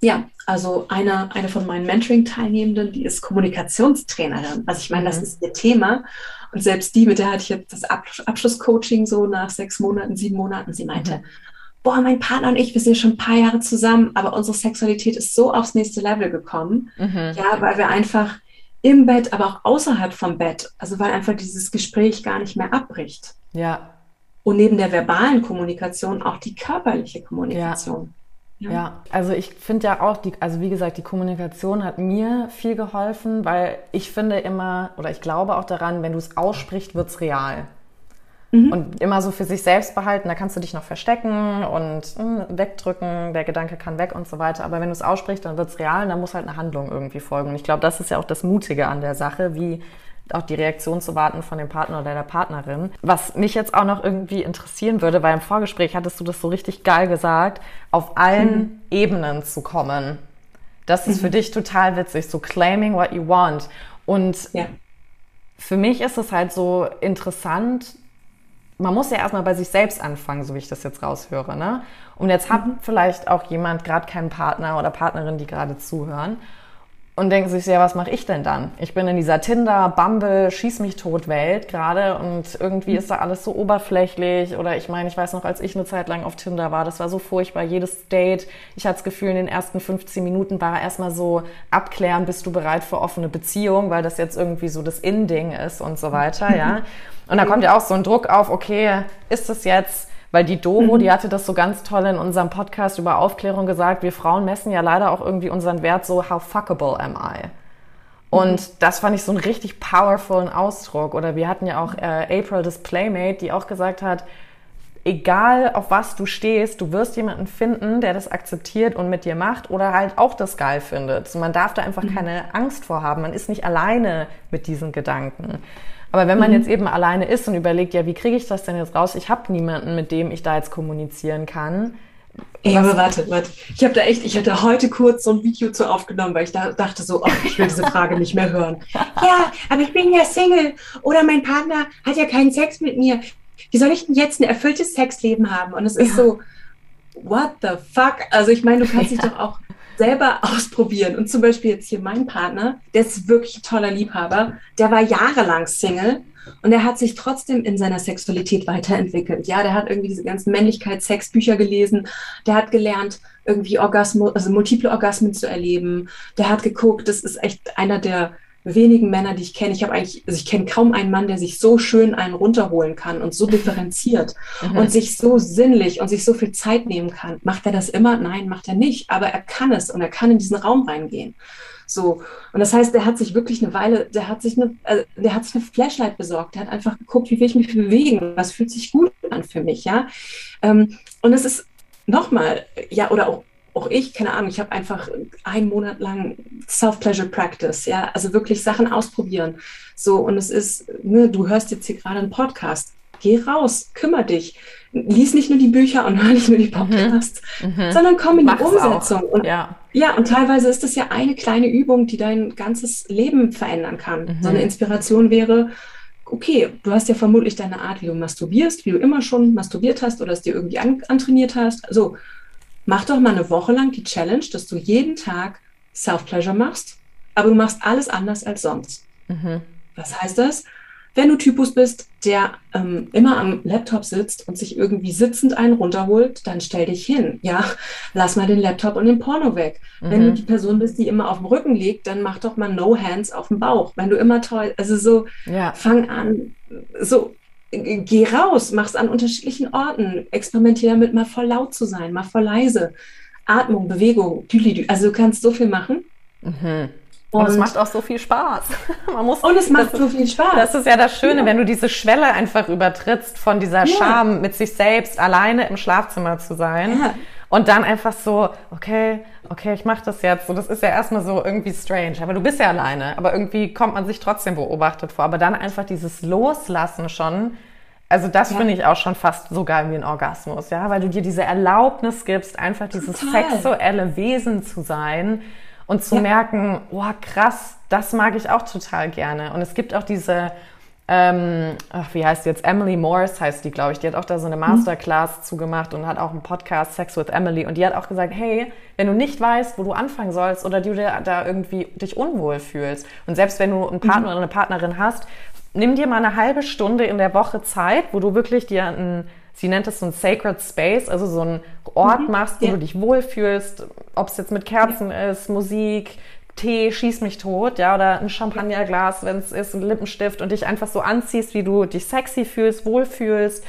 ja, also eine, eine von meinen Mentoring-Teilnehmenden, die ist Kommunikationstrainerin. Also ich meine, mhm. das ist ihr Thema. Und selbst die, mit der hatte ich jetzt das Abschlusscoaching so nach sechs Monaten, sieben Monaten, sie meinte, mhm. boah, mein Partner und ich, wir sind schon ein paar Jahre zusammen, aber unsere Sexualität ist so aufs nächste Level gekommen. Mhm. Ja, weil wir einfach im Bett, aber auch außerhalb vom Bett, also weil einfach dieses Gespräch gar nicht mehr abbricht. Ja. Und neben der verbalen Kommunikation auch die körperliche Kommunikation. Ja. Ja. ja, also ich finde ja auch, die, also wie gesagt, die Kommunikation hat mir viel geholfen, weil ich finde immer, oder ich glaube auch daran, wenn du es aussprichst, wird es real. Mhm. Und immer so für sich selbst behalten, da kannst du dich noch verstecken und mh, hm, wegdrücken, der Gedanke kann weg und so weiter. Aber wenn du es aussprichst, dann wird es real und dann muss halt eine Handlung irgendwie folgen. Und ich glaube, das ist ja auch das Mutige an der Sache, wie auch die Reaktion zu warten von dem Partner oder der Partnerin. Was mich jetzt auch noch irgendwie interessieren würde, weil im Vorgespräch hattest du das so richtig geil gesagt, auf allen mhm. Ebenen zu kommen. Das ist mhm. für dich total witzig, so claiming what you want. Und ja. für mich ist es halt so interessant, man muss ja erstmal bei sich selbst anfangen, so wie ich das jetzt raushöre. Ne? Und jetzt hat mhm. vielleicht auch jemand gerade keinen Partner oder Partnerin, die gerade zuhören und denken sich, ja, was mache ich denn dann? Ich bin in dieser Tinder, Bumble, Schieß mich tot Welt gerade und irgendwie ist da alles so oberflächlich oder ich meine, ich weiß noch, als ich eine Zeit lang auf Tinder war, das war so furchtbar, jedes Date, ich hatte das Gefühl, in den ersten 15 Minuten war erstmal so abklären, bist du bereit für offene Beziehung, weil das jetzt irgendwie so das In-Ding ist und so weiter, ja. Und da kommt ja auch so ein Druck auf, okay, ist das jetzt weil die Doro, mhm. die hatte das so ganz toll in unserem Podcast über Aufklärung gesagt, wir Frauen messen ja leider auch irgendwie unseren Wert so, how fuckable am I? Und mhm. das fand ich so einen richtig powerfulen Ausdruck. Oder wir hatten ja auch äh, April, das Playmate, die auch gesagt hat, egal auf was du stehst, du wirst jemanden finden, der das akzeptiert und mit dir macht oder halt auch das geil findet. Man darf da einfach mhm. keine Angst vor haben. Man ist nicht alleine mit diesen Gedanken. Aber wenn man mhm. jetzt eben alleine ist und überlegt, ja, wie kriege ich das denn jetzt raus? Ich habe niemanden, mit dem ich da jetzt kommunizieren kann. Ey, aber warte, warte. Ich habe da echt, ich hatte heute kurz so ein Video zu aufgenommen, weil ich da dachte so, oh, ich will diese Frage nicht mehr hören. Ja, aber ich bin ja Single oder mein Partner hat ja keinen Sex mit mir. Wie soll ich denn jetzt ein erfülltes Sexleben haben? Und es ist ja. so, what the fuck? Also ich meine, du kannst dich doch auch selber ausprobieren. Und zum Beispiel jetzt hier mein Partner, der ist wirklich ein toller Liebhaber, der war jahrelang Single und er hat sich trotzdem in seiner Sexualität weiterentwickelt. Ja, der hat irgendwie diese ganzen Männlichkeits-Sexbücher gelesen, der hat gelernt, irgendwie Orgasmus, also multiple Orgasmen zu erleben. Der hat geguckt, das ist echt einer der wenigen Männer, die ich kenne. Ich habe eigentlich, also ich kenne kaum einen Mann, der sich so schön einen runterholen kann und so differenziert mhm. und sich so sinnlich und sich so viel Zeit nehmen kann. Macht er das immer? Nein, macht er nicht. Aber er kann es und er kann in diesen Raum reingehen. So. Und das heißt, der hat sich wirklich eine Weile, der hat sich eine, also der hat sich eine Flashlight besorgt. Der hat einfach geguckt, wie will ich mich bewegen? Was fühlt sich gut an für mich? Ja. Ähm, und es ist nochmal, ja, oder auch auch ich, keine Ahnung, ich habe einfach einen Monat lang Self-Pleasure Practice, ja, also wirklich Sachen ausprobieren. So, und es ist, ne, du hörst jetzt hier gerade einen Podcast. Geh raus, kümmere dich. Lies nicht nur die Bücher und hör nicht nur die mhm. Podcasts, mhm. sondern komm in die Mach's Umsetzung. Und, ja. ja, und teilweise ist das ja eine kleine Übung, die dein ganzes Leben verändern kann. Mhm. So eine Inspiration wäre, okay, du hast ja vermutlich deine Art, wie du masturbierst, wie du immer schon masturbiert hast oder es dir irgendwie an, antrainiert hast. So, mach doch mal eine Woche lang die Challenge, dass du jeden Tag Self-Pleasure machst, aber du machst alles anders als sonst. Mhm. Was heißt das? Wenn du Typus bist, der ähm, immer am Laptop sitzt und sich irgendwie sitzend einen runterholt, dann stell dich hin. Ja, lass mal den Laptop und den Porno weg. Mhm. Wenn du mhm. die Person bist, die immer auf dem Rücken liegt, dann mach doch mal No Hands auf dem Bauch. Wenn du immer toll, also so, ja. fang an, so geh raus, mach's an unterschiedlichen Orten, experimentiere damit, mal voll laut zu sein, mal voll leise. Atmung, Bewegung, also du kannst so viel machen. Mhm. Und, und, es macht auch so viel Spaß. Man muss, und es macht so viel Spaß. Das ist ja das Schöne, ja. wenn du diese Schwelle einfach übertrittst von dieser ja. Scham, mit sich selbst alleine im Schlafzimmer zu sein. Ja. Und dann einfach so, okay, okay, ich mache das jetzt. So, das ist ja erstmal so irgendwie strange. Aber du bist ja alleine. Aber irgendwie kommt man sich trotzdem beobachtet vor. Aber dann einfach dieses Loslassen schon. Also das ja. finde ich auch schon fast so geil wie ein Orgasmus, ja, weil du dir diese Erlaubnis gibst, einfach dieses Total. sexuelle Wesen zu sein und zu ja. merken, oh krass, das mag ich auch total gerne. Und es gibt auch diese ähm, ach, wie heißt die jetzt? Emily Morris heißt die, glaube ich. Die hat auch da so eine mhm. Masterclass mhm. zugemacht und hat auch einen Podcast Sex with Emily. Und die hat auch gesagt, hey, wenn du nicht weißt, wo du anfangen sollst oder du da irgendwie dich unwohl fühlst und selbst wenn du einen Partner mhm. oder eine Partnerin hast, nimm dir mal eine halbe Stunde in der Woche Zeit, wo du wirklich dir ein sie nennt es so ein Sacred Space, also so ein Ort mhm, machst, wo ja. du dich wohlfühlst, ob es jetzt mit Kerzen ja. ist, Musik, Tee, schieß mich tot, ja, oder ein Champagnerglas, wenn es ist, ein Lippenstift und dich einfach so anziehst, wie du dich sexy fühlst, wohlfühlst.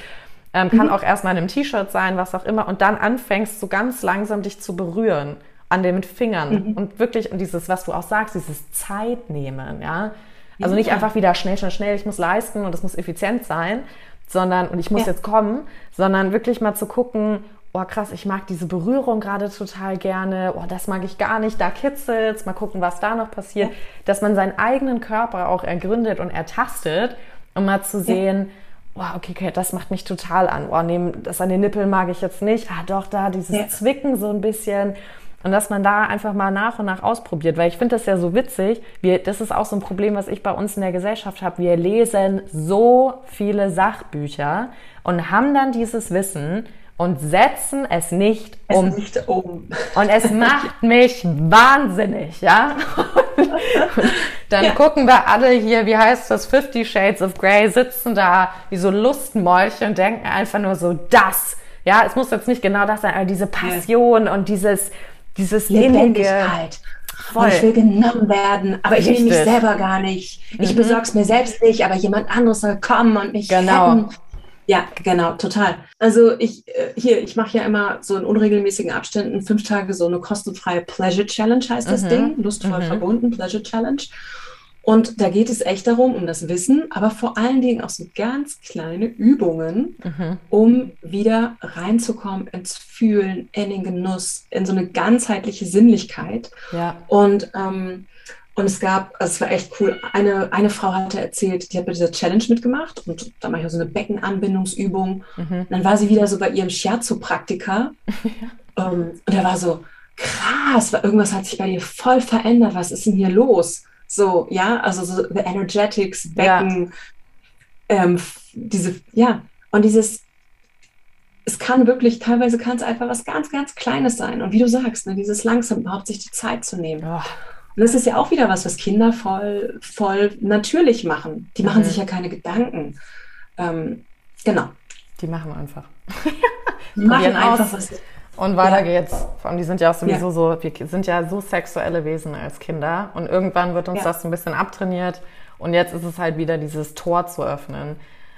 Ähm, kann mhm. auch erstmal in einem T-Shirt sein, was auch immer, und dann anfängst so ganz langsam dich zu berühren an den Fingern mhm. und wirklich und dieses, was du auch sagst, dieses Zeit nehmen, ja. Also nicht einfach wieder schnell, schnell, schnell, ich muss leisten und es muss effizient sein, sondern, und ich muss ja. jetzt kommen, sondern wirklich mal zu gucken, oh krass, ich mag diese Berührung gerade total gerne, oh, das mag ich gar nicht, da kitzelt's, mal gucken, was da noch passiert, ja. dass man seinen eigenen Körper auch ergründet und ertastet, um mal zu sehen, ja. oh, okay, okay, das macht mich total an, oh, nee, das an den Nippeln mag ich jetzt nicht, ah doch, da dieses ja. Zwicken so ein bisschen Und dass man da einfach mal nach und nach ausprobiert, weil ich finde das ja so witzig. Wir, das ist auch so ein Problem, was ich bei uns in der Gesellschaft habe. Wir lesen so viele Sachbücher und haben dann dieses Wissen und setzen es nicht um. Es nicht um. Und es macht mich wahnsinnig, ja. dann ja. gucken wir alle hier, wie heißt das, Fifty Shades of Grey, sitzen da wie so Lustmolche und denken einfach nur so, das. Ja, es muss jetzt nicht genau das sein, aber diese Passion ja. und dieses, dieses Lebendigkeit. Voll. Und ich will genommen werden, aber ich will mich selber gar nicht. Ich mhm. besorge es mir selbst nicht, aber jemand anderes soll kommen und mich genau. retten. Ja, genau, total. Also ich äh, hier, ich mache ja immer so in unregelmäßigen Abständen fünf Tage so eine kostenfreie Pleasure Challenge heißt das mhm. Ding, lustvoll mhm. verbunden Pleasure Challenge. Und da geht es echt darum, um das Wissen, aber vor allen Dingen auch so ganz kleine Übungen, mhm. um wieder reinzukommen ins Fühlen, in den Genuss, in so eine ganzheitliche Sinnlichkeit. Ja. Und ähm, und es gab, also es war echt cool, eine, eine Frau hatte erzählt, die hat bei dieser Challenge mitgemacht und da mache ich so eine Beckenanbindungsübung. Mhm. dann war sie wieder so bei ihrem Shiatsu-Praktiker ja. um, und er war so, krass, irgendwas hat sich bei dir voll verändert, was ist denn hier los? So, ja, also so the Energetics, Becken, ja. ähm, diese, ja, und dieses, es kann wirklich, teilweise kann es einfach was ganz, ganz Kleines sein. Und wie du sagst, ne, dieses langsam überhaupt sich die Zeit zu nehmen. Oh. Und das ist ja auch wieder was, was Kinder voll, voll natürlich machen. Die machen mhm. sich ja keine Gedanken. Ähm, genau. Die machen einfach. die machen einfach was. Und weiter ja. geht's. Vor allem, die sind ja auch sowieso ja. so, wir sind ja so sexuelle Wesen als Kinder. Und irgendwann wird uns ja. das ein bisschen abtrainiert. Und jetzt ist es halt wieder dieses Tor zu öffnen.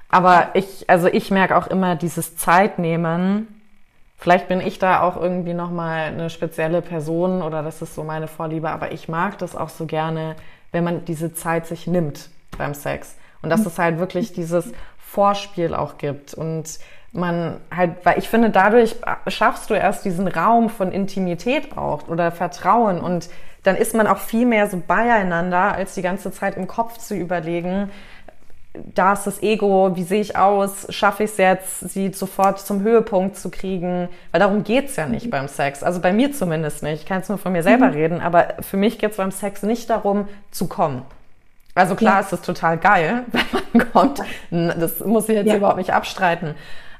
Aber ich, also ich merke auch immer dieses Zeitnehmen, Vielleicht bin ich da auch irgendwie nochmal eine spezielle Person oder das ist so meine Vorliebe, aber ich mag das auch so gerne, wenn man diese Zeit sich nimmt beim Sex. Und dass es halt wirklich dieses Vorspiel auch gibt und man halt, weil ich finde, dadurch schaffst du erst diesen Raum von Intimität auch oder Vertrauen und dann ist man auch viel mehr so beieinander, als die ganze Zeit im Kopf zu überlegen, da ist das Ego, wie sehe ich aus, schaffe ich es jetzt, sie sofort zum Höhepunkt zu kriegen, weil darum geht's ja nicht mhm. beim Sex. Also bei mir zumindest nicht. Ich kann jetzt nur von mir selber mhm. reden, aber für mich geht's beim Sex nicht darum, zu kommen. Also klar ja. ist es total geil, wenn man kommt. Das muss ich jetzt ja. überhaupt nicht abstreiten.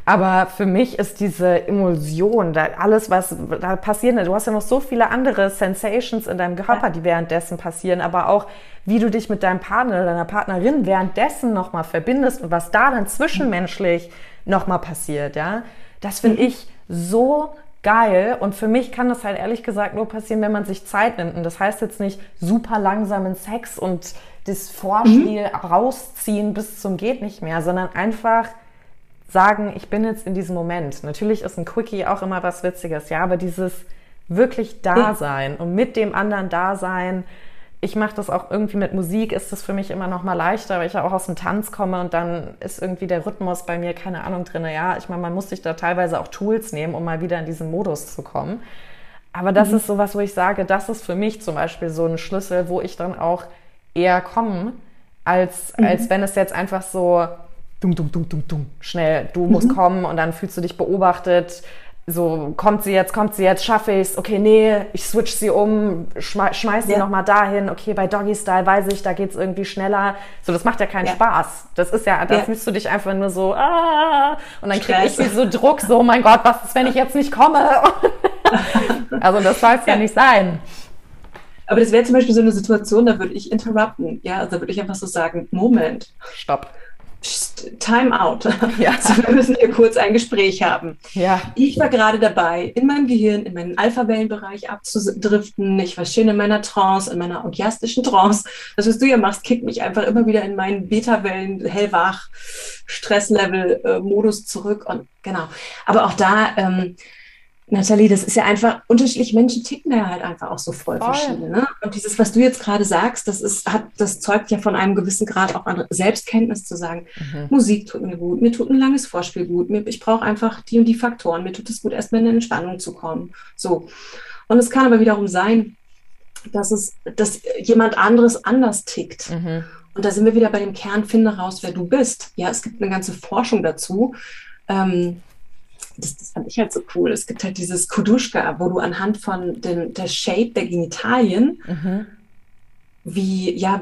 Aber für mich ist diese Emulsion, da alles, was da passiert, du hast ja noch so viele andere Sensations in deinem Körper, die währenddessen passieren, aber auch wie du dich mit deinem Partner oder deiner Partnerin währenddessen nochmal verbindest und was da dann zwischenmenschlich nochmal passiert, ja. Das finde mhm. ich so geil. Und für mich kann das halt ehrlich gesagt nur passieren, wenn man sich Zeit nimmt. Und das heißt jetzt nicht super langsamen Sex und das Vorspiel mhm. rausziehen bis zum geht nicht mehr, sondern einfach sagen, ich bin jetzt in diesem Moment. Natürlich ist ein Quickie auch immer was Witziges, ja, aber dieses wirklich Dasein und mit dem anderen Dasein. Ich mache das auch irgendwie mit Musik, ist das für mich immer noch mal leichter, weil ich ja auch aus dem Tanz komme und dann ist irgendwie der Rhythmus bei mir, keine Ahnung, drin. Ja, ich meine, man muss sich da teilweise auch Tools nehmen, um mal wieder in diesen Modus zu kommen. Aber das mhm. ist sowas, wo ich sage, das ist für mich zum Beispiel so ein Schlüssel, wo ich dann auch eher komme, als, mhm. als wenn es jetzt einfach so dum, dum, dum, dum, dum, schnell, du musst mhm. kommen und dann fühlst du dich beobachtet. So, kommt sie jetzt, kommt sie jetzt, schaffe ich's, okay, nee, ich switch sie um, schmeiß, schmeiß sie ja. nochmal dahin, okay, bei Doggy Style weiß ich, da geht's irgendwie schneller. So, das macht ja keinen ja. Spaß. Das ist ja, da ja. fühlst du dich einfach nur so, ah, und dann krieg ich so Druck, so, mein Gott, was ist, wenn ich jetzt nicht komme? also, das soll's ja. ja nicht sein. Aber das wäre zum Beispiel so eine Situation, da würde ich interrupten. Ja, also da würde ich einfach so sagen, Moment. Stopp. Time out. Ja. Also wir müssen hier kurz ein Gespräch haben. Ja. Ich war gerade dabei, in meinem Gehirn, in meinen Alpha-Wellenbereich abzudriften. Ich war schön in meiner Trance, in meiner orgiastischen Trance. Das, was du ja machst, kickt mich einfach immer wieder in meinen Beta-Wellen, hellwach, Stresslevel-Modus zurück. Und genau. Aber auch da, ähm, Nathalie, das ist ja einfach, unterschiedliche Menschen ticken ja halt einfach auch so voll, voll. verschieden. Ne? Und dieses, was du jetzt gerade sagst, das ist, hat, das zeugt ja von einem gewissen Grad auch an Selbstkenntnis zu sagen, mhm. Musik tut mir gut, mir tut ein langes Vorspiel gut, mir, ich brauche einfach die und die Faktoren, mir tut es gut, erstmal in eine Entspannung zu kommen. So. Und es kann aber wiederum sein, dass es, dass jemand anderes anders tickt. Mhm. Und da sind wir wieder bei dem Kern, finde raus, wer du bist. Ja, es gibt eine ganze Forschung dazu. Ähm, das, das fand ich halt so cool. Es gibt halt dieses Kuduschka, wo du anhand von den, der Shape der Genitalien, mhm. wie, ja,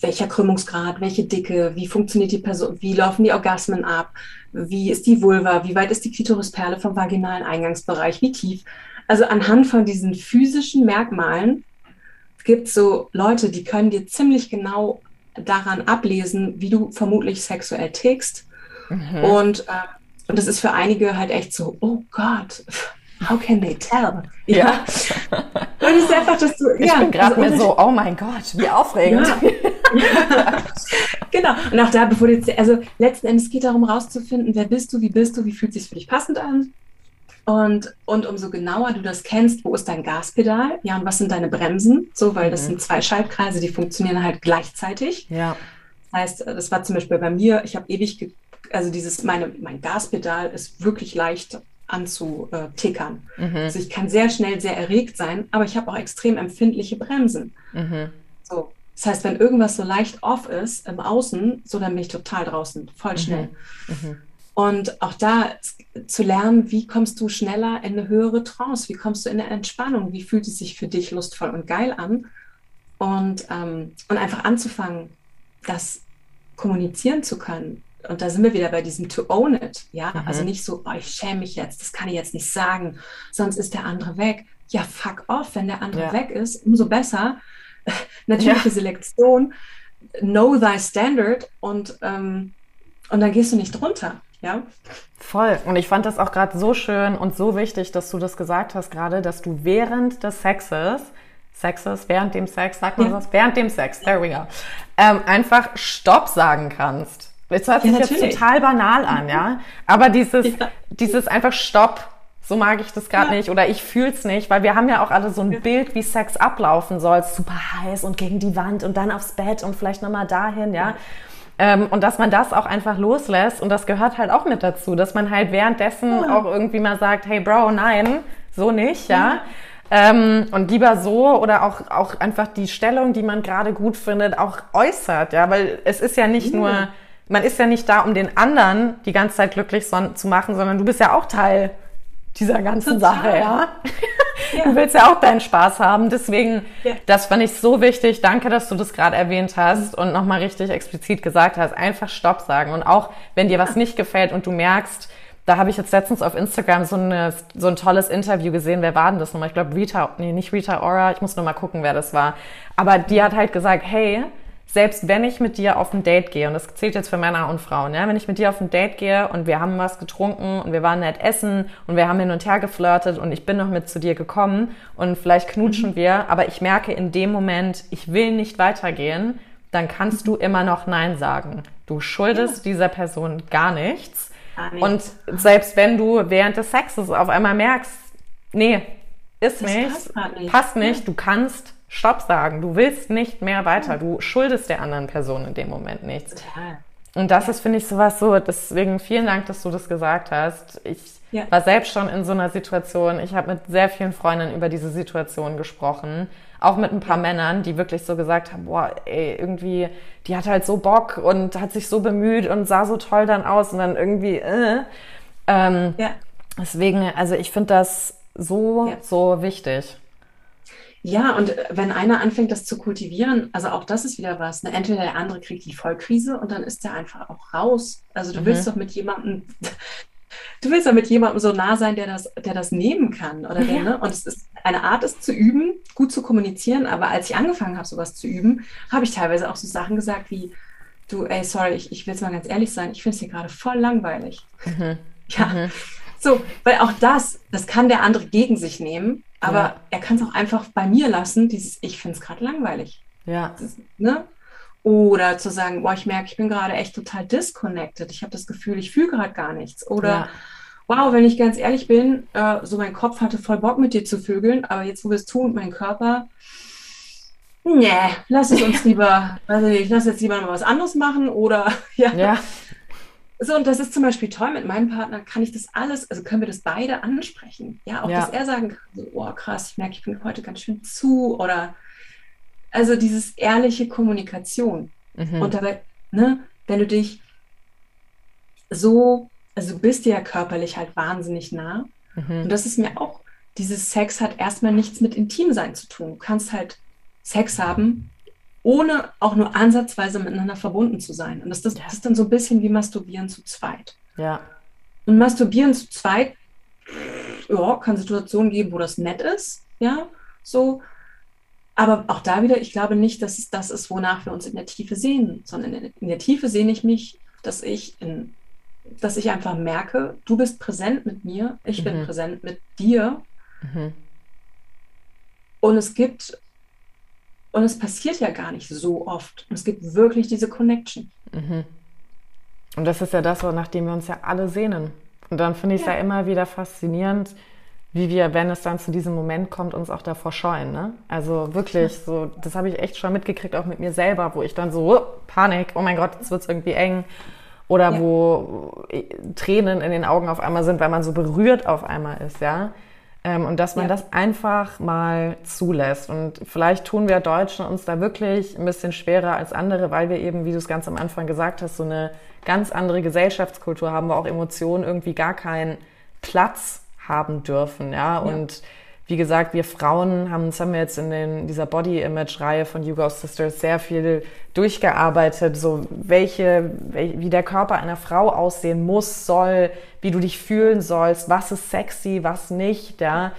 welcher Krümmungsgrad, welche Dicke, wie funktioniert die Person, wie laufen die Orgasmen ab, wie ist die Vulva, wie weit ist die Klitorisperle vom vaginalen Eingangsbereich, wie tief. Also anhand von diesen physischen Merkmalen gibt es so Leute, die können dir ziemlich genau daran ablesen, wie du vermutlich sexuell tickst. Mhm. Und, äh, und das ist für einige halt echt so, oh Gott, how can they tell? Ja. ja. Und es ist einfach, dass du, ich ja, bin gerade also, mir so, oh mein Gott, wie aufregend. Ja. genau. Und auch da, bevor du jetzt, also letzten Endes geht darum, rauszufinden, wer bist du, wie bist du, wie fühlt sich für dich passend an? Und, und umso genauer du das kennst, wo ist dein Gaspedal? Ja, und was sind deine Bremsen? So, weil das mhm. sind zwei Schaltkreise, die funktionieren halt gleichzeitig. Ja. Das heißt, das war zum Beispiel bei mir, ich habe ewig, also dieses, meine, mein Gaspedal ist wirklich leicht anzutickern. Mhm. Also ich kann sehr schnell sehr erregt sein, aber ich habe auch extrem empfindliche Bremsen. Mhm. So. Das heißt, wenn irgendwas so leicht off ist im Außen, so dann bin ich total draußen, voll mhm. schnell. Mhm. Und auch da zu lernen, wie kommst du schneller in eine höhere Trance, wie kommst du in eine Entspannung, wie fühlt es sich für dich lustvoll und geil an und, ähm, und einfach anzufangen, das kommunizieren zu können. Und da sind wir wieder bei diesem to own it, ja, mhm. also nicht so, oh, ich schäme mich jetzt, das kann ich jetzt nicht sagen, sonst ist der andere weg. Ja, fuck off, wenn der andere ja. weg ist, umso besser. Natürliche ja. Selektion, know thy standard und, ähm, und dann gehst du nicht drunter. Ja. Voll. Und ich fand das auch gerade so schön und so wichtig, dass du das gesagt hast gerade, dass du während des Sexes, Sexes, während dem Sex, sagt man ja. das? Während dem Sex, there we go, ähm, einfach Stopp sagen kannst. Das hört sich ja, jetzt total banal an, ja. Aber dieses, ja. dieses einfach Stopp, so mag ich das gerade ja. nicht oder ich fühl's nicht, weil wir haben ja auch alle so ein. Bild, wie Sex ablaufen soll, super heiß und gegen die Wand und dann aufs Bett und vielleicht nochmal dahin, ja. Ähm, und dass man das auch einfach loslässt und das gehört halt auch mit dazu, dass man halt währenddessen auch irgendwie mal sagt, hey Bro, nein, so nicht, ja. Ähm, und lieber so oder auch, auch einfach die Stellung, die man gerade gut findet, auch äußert, ja, weil es ist ja nicht ja. nur, man ist ja nicht da, um den anderen die ganze Zeit glücklich zu machen, sondern du bist ja auch Teil dieser ganzen Total. Sache, ja? ja. Du willst ja auch deinen Spaß haben. Deswegen, ja. das fand ich so wichtig. Danke, dass du das gerade erwähnt hast und nochmal richtig explizit gesagt hast. Einfach Stopp sagen. Und auch, wenn dir was nicht gefällt und du merkst, da habe ich jetzt letztens auf Instagram so, eine, so ein tolles Interview gesehen. Wer war denn das nochmal? Ich glaube Rita, nee, nicht Rita Ora. Ich muss nur mal gucken, wer das war. Aber die hat halt gesagt, hey, selbst wenn ich mit dir auf ein Date gehe, und das zählt jetzt für Männer und Frauen, ja, wenn ich mit dir auf ein Date gehe und wir haben was getrunken und wir waren nett essen und wir haben hin und her geflirtet und ich bin noch mit zu dir gekommen und vielleicht knutschen mhm. wir, aber ich merke in dem Moment, ich will nicht weitergehen, dann kannst du immer noch Nein sagen. Du schuldest ja. dieser Person gar nichts. Gar nichts. Und selbst wenn du während des Sexes auf einmal merkst, nee, ist das nichts, passt nicht, passt nicht, du kannst Stopp sagen. Du willst nicht mehr weiter. Du schuldest der anderen Person in dem Moment nichts. Total. Und das ist, finde ich, sowas so. Deswegen vielen Dank, dass du das gesagt hast. Ich ja. war selbst schon in so einer Situation. Ich habe mit sehr vielen Freundinnen über diese Situation gesprochen. Auch mit ein paar ja. Männern, die wirklich so gesagt haben, boah, ey, irgendwie, die hat halt so Bock und hat sich so bemüht und sah so toll dann aus und dann irgendwie, äh. Ähm, ja. Deswegen, also ich finde das so, so wichtig. Ja, und äh, wenn einer anfängt, das zu kultivieren, also auch das ist wieder was. Ne? Entweder der andere kriegt die Vollkrise und dann ist der einfach auch raus. Also du mhm. willst doch mit jemandem, du willst doch mit jemandem so nah sein, der das, der das nehmen kann. Oder der, ja. ne? Und es ist eine Art, es zu üben, gut zu kommunizieren. Aber als ich angefangen habe, sowas zu üben, habe ich teilweise auch so Sachen gesagt wie, du, ey, sorry, ich, ich will jetzt mal ganz ehrlich sein, ich finde es hier gerade voll langweilig. Mhm. Ja. Mhm. So, weil auch das, das kann der andere gegen sich nehmen. Aber ja. er kann es auch einfach bei mir lassen, dieses, ich finde es gerade langweilig. Ja. Das, ne? Oder zu sagen, boah, ich merke, ich bin gerade echt total disconnected. Ich habe das Gefühl, ich fühle gerade gar nichts. Oder ja. wow, wenn ich ganz ehrlich bin, äh, so mein Kopf hatte voll Bock mit dir zu vögeln, aber jetzt, wo wir es tun, mein Körper, nee, lass es uns lieber, also ich lass jetzt lieber mal was anderes machen oder ja. ja. So, und das ist zum Beispiel toll. Mit meinem Partner kann ich das alles, also können wir das beide ansprechen. Ja, auch ja. dass er sagen kann, so, oh krass, ich merke, ich bin heute ganz schön zu oder also dieses ehrliche Kommunikation. Mhm. Und dabei, ne, wenn du dich so also du bist dir ja körperlich halt wahnsinnig nah. Mhm. Und das ist mir auch, dieses Sex hat erstmal nichts mit Intimsein zu tun. Du kannst halt Sex haben, ohne auch nur ansatzweise miteinander verbunden zu sein. Und das, das, das ist dann so ein bisschen wie Masturbieren zu zweit. Ja. Und Masturbieren zu zweit, ja, kann Situationen geben, wo das nett ist, ja, so. Aber auch da wieder, ich glaube nicht, dass es das ist, wonach wir uns in der Tiefe sehen, sondern in, in der Tiefe sehne ich mich, dass ich in, dass ich einfach merke, du bist präsent mit mir, ich mhm. bin präsent mit dir. Mhm. Und es gibt, und es passiert ja gar nicht so oft. Und es gibt wirklich diese Connection. Mhm. Und das ist ja das, nach dem wir uns ja alle sehnen. Und dann finde ich es ja. ja. immer wieder faszinierend, wie wir, wenn es dann zu diesem Moment kommt, uns auch davor scheuen. Ne? Also wirklich, so, das habe ich echt schon mitgekriegt, auch mit mir selber, wo ich dann so, oh, Panik, oh mein Gott, jetzt wird es irgendwie eng. Oder ja. wo äh, Tränen in den Augen auf einmal sind, weil man so berührt auf einmal ist, ja. Ähm, und dass man ja. das einfach mal zulässt. Und vielleicht tun wir Deutschen uns da wirklich ein bisschen schwerer als andere, weil wir eben, wie du es ganz am Anfang gesagt hast, so eine ganz andere Gesellschaftskultur haben, wo auch Emotionen irgendwie gar keinen Platz haben dürfen, ja. Und wie gesagt, wir Frauen haben, das haben wir jetzt in den, dieser Body-Image-Reihe von You Go Sisters sehr viel durchgearbeitet, so welche, wie der Körper einer Frau aussehen muss, soll, wie du dich fühlen sollst, was ist sexy, was nicht, ja.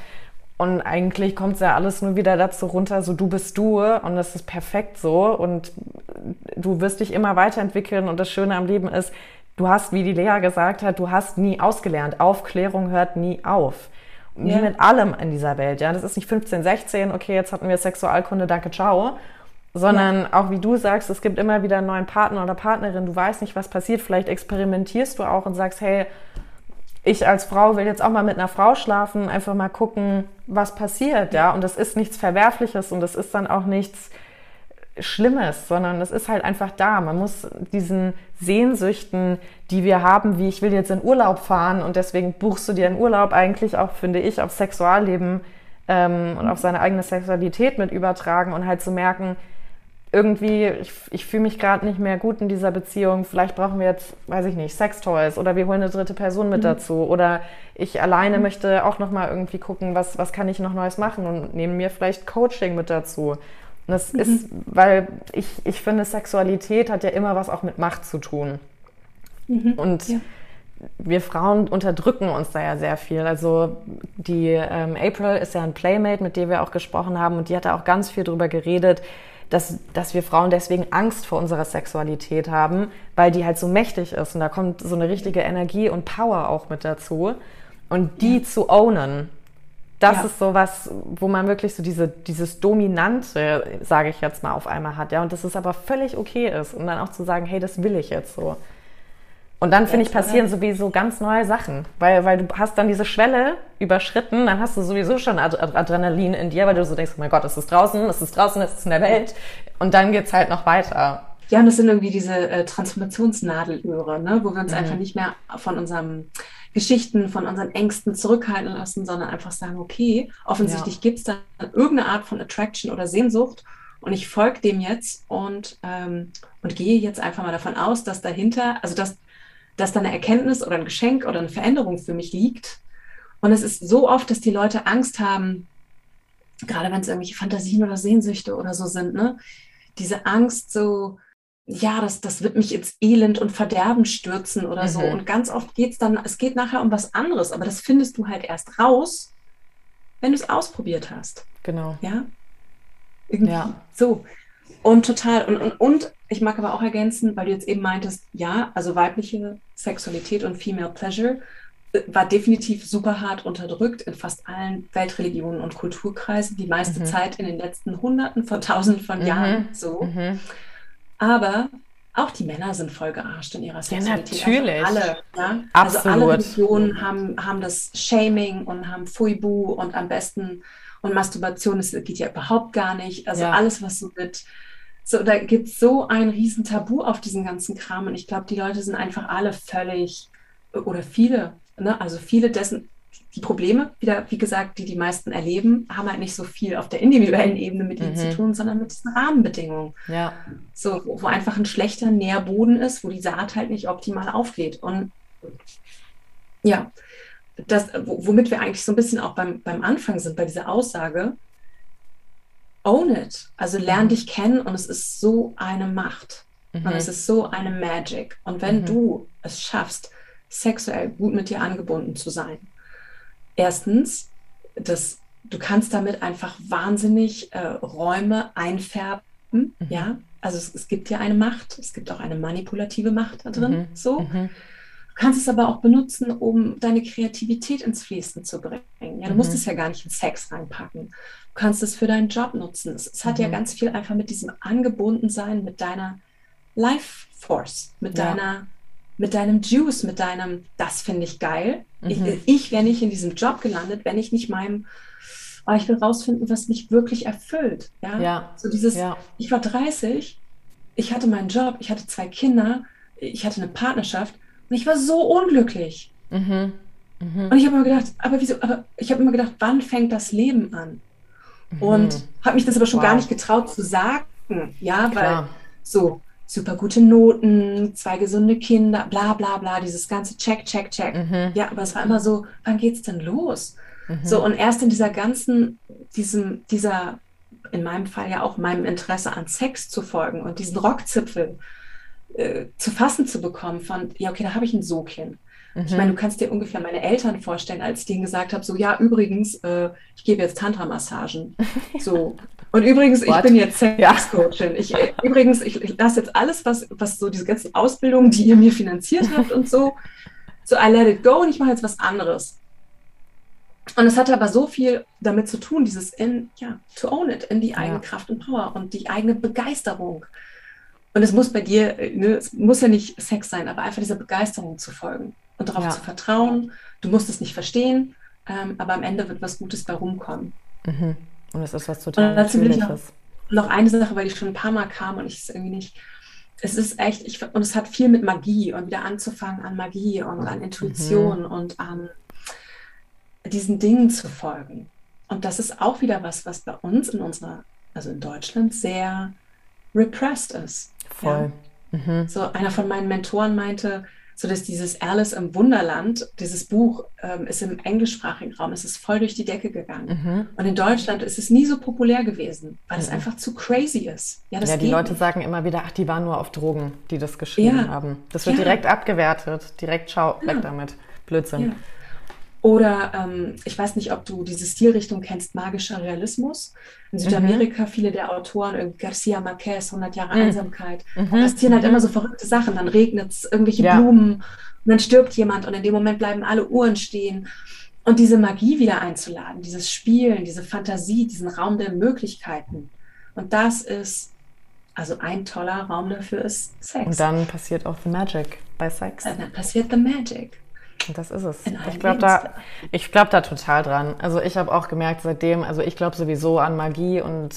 Und eigentlich kommt ja alles nur wieder dazu runter, so du bist du und das ist perfekt so und du wirst dich immer weiterentwickeln und das Schöne am Leben ist, du hast, wie die Lea gesagt hat, du hast nie ausgelernt. Aufklärung hört nie auf. Wie ja. mit allem in dieser Welt, ja. Das ist nicht 15, 16, okay, jetzt hatten wir Sexualkunde, danke, ciao. Sondern ja. auch wie du sagst, es gibt immer wieder einen neuen Partner oder Partnerin, du weißt nicht, was passiert. Vielleicht experimentierst du auch und sagst, hey, ich als Frau will jetzt auch mal mit einer Frau schlafen, einfach mal gucken, was passiert, ja. Und das ist nichts Verwerfliches und das ist dann auch nichts, Schlimmes, sondern es ist halt einfach da. Man muss diesen Sehnsüchten, die wir haben, wie ich will jetzt in Urlaub fahren und deswegen buchst du dir einen Urlaub eigentlich auch, finde ich, auf Sexualleben ähm, und auf seine eigene Sexualität mit übertragen und halt zu merken, irgendwie, ich, ich fühle mich gerade nicht mehr gut in dieser Beziehung, vielleicht brauchen wir jetzt, weiß ich nicht, Sextoys oder wir holen eine dritte Person mit mhm. dazu oder ich alleine mhm. möchte auch nochmal irgendwie gucken, was, was kann ich noch Neues machen und nehme mir vielleicht Coaching mit dazu und das mhm. ist, weil ich, ich finde, Sexualität hat ja immer was auch mit Macht zu tun. Mhm. Und ja. wir Frauen unterdrücken uns da ja sehr viel. Also die ähm, April ist ja ein Playmate, mit der wir auch gesprochen haben und die hat da auch ganz viel drüber geredet, dass, dass wir Frauen deswegen Angst vor unserer Sexualität haben, weil die halt so mächtig ist und da kommt so eine richtige Energie und Power auch mit dazu. Und die ja. zu ownen, das ja. ist so was, wo man wirklich so diese, dieses Dominante, sage ich jetzt mal, auf einmal hat, ja, und das ist aber völlig okay ist, um dann auch zu sagen, hey, das will ich jetzt so. Und dann, finde ich, passieren sowieso ganz neue Sachen, weil, weil du hast dann diese Schwelle überschritten, dann hast du sowieso schon Ad Adrenalin in dir, weil du so denkst, oh mein Gott, es ist draußen, es ist draußen, es ist in der Welt. Und dann geht's halt noch weiter. Ja, und das sind irgendwie diese äh, Transformationsnadelöhre, ne, wo wir uns mhm. einfach nicht mehr von unserem Geschichten von unseren Ängsten zurückhalten lassen, sondern einfach sagen, okay, offensichtlich ja. gibt es da irgendeine Art von Attraction oder Sehnsucht und ich folge dem jetzt und, ähm, und gehe jetzt einfach mal davon aus, dass dahinter, also dass, dass da eine Erkenntnis oder ein Geschenk oder eine Veränderung für mich liegt. Und es ist so oft, dass die Leute Angst haben, gerade wenn es irgendwelche Fantasien oder Sehnsüchte oder so sind, ne? diese Angst so, ja, das, das wird mich ins Elend und Verderben stürzen oder mhm. so. Und ganz oft geht es dann, es geht nachher um was anderes, aber das findest du halt erst raus, wenn du es ausprobiert hast. Genau. Ja. Irgendwie ja. so. Und total. Und, und, und ich mag aber auch ergänzen, weil du jetzt eben meintest, ja, also weibliche Sexualität und Female Pleasure äh, war definitiv super hart unterdrückt in fast allen Weltreligionen und Kulturkreisen, die meiste mhm. Zeit in den letzten Hunderten von Tausenden von mhm. Jahren so. Aber auch die Männer sind voll gearscht in ihrer Sexualität. Ja, natürlich. Also alle. Ja? Absolut. Also alle Religionen haben, haben das Shaming und haben Fuibu und am besten und Masturbation, das geht ja überhaupt gar nicht. Also ja. alles, was so mit so, da gibt es so ein riesen Tabu auf diesen ganzen Kram und ich glaube, die Leute sind einfach alle völlig oder viele, ne, also viele dessen die Probleme, wieder, wie gesagt, die die meisten erleben, haben halt nicht so viel auf der individuellen Ebene mit ihnen mhm. zu tun, sondern mit diesen Rahmenbedingungen. Ja. So, wo, wo, einfach ein schlechter Nährboden ist, wo die Saat halt nicht optimal aufgeht. Und ja, das, womit wir eigentlich so ein bisschen auch beim, beim Anfang sind, bei dieser Aussage, own it. Also lern mhm. dich kennen und es ist so eine Macht. Mhm. Und es ist so eine Magic. Und wenn mhm. du es schaffst, sexuell gut mit dir angebunden zu sein, erstens, das, du kannst damit einfach wahnsinnig äh, Räume einfärben, mhm. ja. Also es, es, gibt ja eine Macht, es gibt auch eine manipulative Macht da drin, mhm. so. Mhm. Du kannst es aber auch benutzen, um deine Kreativität ins Fließen zu bringen. Ja, du musst es ja gar nicht in Sex reinpacken. Du kannst es für deinen Job nutzen. Es, es hat ja ganz viel einfach mit diesem Angebundensein, mit deiner Life Force, mit ja. deiner mit deinem Juice, mit deinem, das finde ich geil. Mhm. Ich, ich wäre nicht in diesem Job gelandet, wenn ich nicht meinem, oh, ich will rausfinden, was mich wirklich erfüllt. Ja, ja. so dieses, ja. ich war 30, ich hatte meinen Job, ich hatte zwei Kinder, ich hatte eine Partnerschaft und ich war so unglücklich. Mhm. Mhm. Und ich habe immer gedacht, aber wieso, aber ich habe immer gedacht, wann fängt das Leben an? Mhm. Und habe mich das aber schon wow. gar nicht getraut zu sagen. Ja, Klar. weil so, super gute Noten, zwei gesunde Kinder, bla bla bla, dieses ganze Check, Check, Check. Mhm. Ja, aber es war immer so, wann geht's denn los? Mhm. So, und erst in dieser ganzen, diesem, dieser, in meinem Fall ja auch meinem Interesse an Sex zu folgen und diesen Rockzipfel äh, zu fassen zu bekommen von, ja, okay, da habe ich ein Sogchen. Mhm. Ich meine, du kannst dir ungefähr meine Eltern vorstellen, als ich denen gesagt habe, so, ja, übrigens, äh, ich gebe jetzt Tantra-Massagen. So, und übrigens, What? ich bin jetzt Sexcoachin. Ich, äh, übrigens, ich, ich lasse jetzt alles, was, was so diese ganzen Ausbildungen, die ihr mir finanziert habt und so, so I let it go und ich mache jetzt was anderes. Und es hatte aber so viel damit zu tun, dieses in, ja, to own it, in die eigene ja. Kraft und Power und die eigene Begeisterung. Und es muss bei dir, äh, ne, es muss ja nicht Sex sein, aber einfach dieser Begeisterung zu folgen und darauf ja. zu vertrauen. Du musst es nicht verstehen, ähm, aber am Ende wird was Gutes bei rumkommen. Mhm. Und es ist was total Natürliches. Noch eine Sache, weil ich schon ein paar Mal kam und ich es irgendwie nicht. Es ist echt, ich, und es hat viel mit Magie und wieder anzufangen an Magie und an Intuition mhm. und an diesen Dingen zu folgen. Und das ist auch wieder was, was bei uns in unserer, also in Deutschland, sehr repressed ist. Voll. Ja? Mhm. So einer von meinen Mentoren meinte, so dass dieses Alice im Wunderland, dieses Buch ähm, ist im englischsprachigen Raum, es ist voll durch die Decke gegangen. Mhm. Und in Deutschland ist es nie so populär gewesen, weil mhm. es einfach zu crazy ist. Ja, ja die Leute nicht. sagen immer wieder, ach, die waren nur auf Drogen, die das geschrieben ja. haben. Das wird ja. direkt abgewertet, direkt schau, weg damit. Blödsinn. Oder ähm, ich weiß nicht, ob du diese Stilrichtung kennst, magischer Realismus. In Südamerika mhm. viele der Autoren, Garcia Marquez, 100 Jahre mhm. Einsamkeit, mhm. passieren halt mhm. immer so verrückte Sachen. Dann regnet es, irgendwelche ja. Blumen und dann stirbt jemand und in dem Moment bleiben alle Uhren stehen. Und diese Magie wieder einzuladen, dieses Spielen, diese Fantasie, diesen Raum der Möglichkeiten. Und das ist, also ein toller Raum dafür ist Sex. Und dann passiert auch The Magic bei Sex. Und dann passiert The Magic. Das ist es. Ich glaube da, ich glaube da total dran. Also ich habe auch gemerkt seitdem, also ich glaube sowieso an Magie und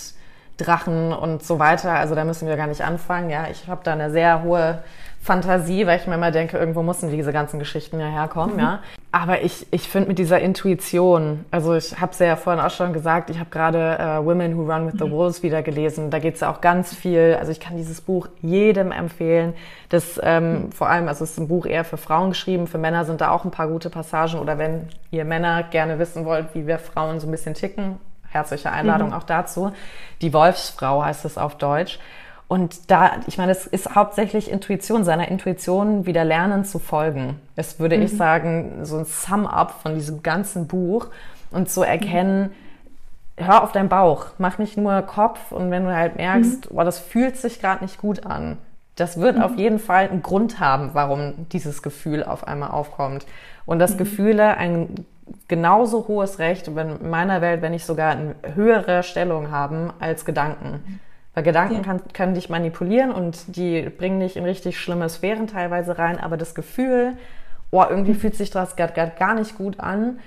Drachen und so weiter. Also da müssen wir gar nicht anfangen. Ja, ich habe da eine sehr hohe Fantasie, weil ich mir immer denke, irgendwo müssen diese ganzen Geschichten ja herkommen, mhm. ja. Aber ich, ich finde mit dieser Intuition, also ich habe es ja vorhin auch schon gesagt, ich habe gerade äh, Women Who Run with the mhm. Wolves wieder gelesen. Da geht es ja auch ganz viel, also ich kann dieses Buch jedem empfehlen. Das ähm, mhm. vor allem, also es ist ein Buch eher für Frauen geschrieben, für Männer sind da auch ein paar gute Passagen. Oder wenn ihr Männer gerne wissen wollt, wie wir Frauen so ein bisschen ticken, herzliche Einladung mhm. auch dazu. Die Wolfsfrau heißt es auf Deutsch. Und da, ich meine, es ist hauptsächlich Intuition, seiner Intuition wieder lernen zu folgen. Es würde mhm. ich sagen, so ein Sum-up von diesem ganzen Buch und zu erkennen, mhm. hör auf deinen Bauch, mach nicht nur Kopf und wenn du halt merkst, mhm. oh, das fühlt sich gerade nicht gut an, das wird mhm. auf jeden Fall einen Grund haben, warum dieses Gefühl auf einmal aufkommt. Und dass mhm. Gefühle ein genauso hohes Recht, wenn in meiner Welt, wenn nicht sogar eine höhere Stellung haben als Gedanken. Mhm. Weil Gedanken ja. kann, können dich manipulieren und die bringen dich in richtig schlimme Sphären teilweise rein, aber das Gefühl, oh, irgendwie fühlt sich das gerade gar nicht gut an,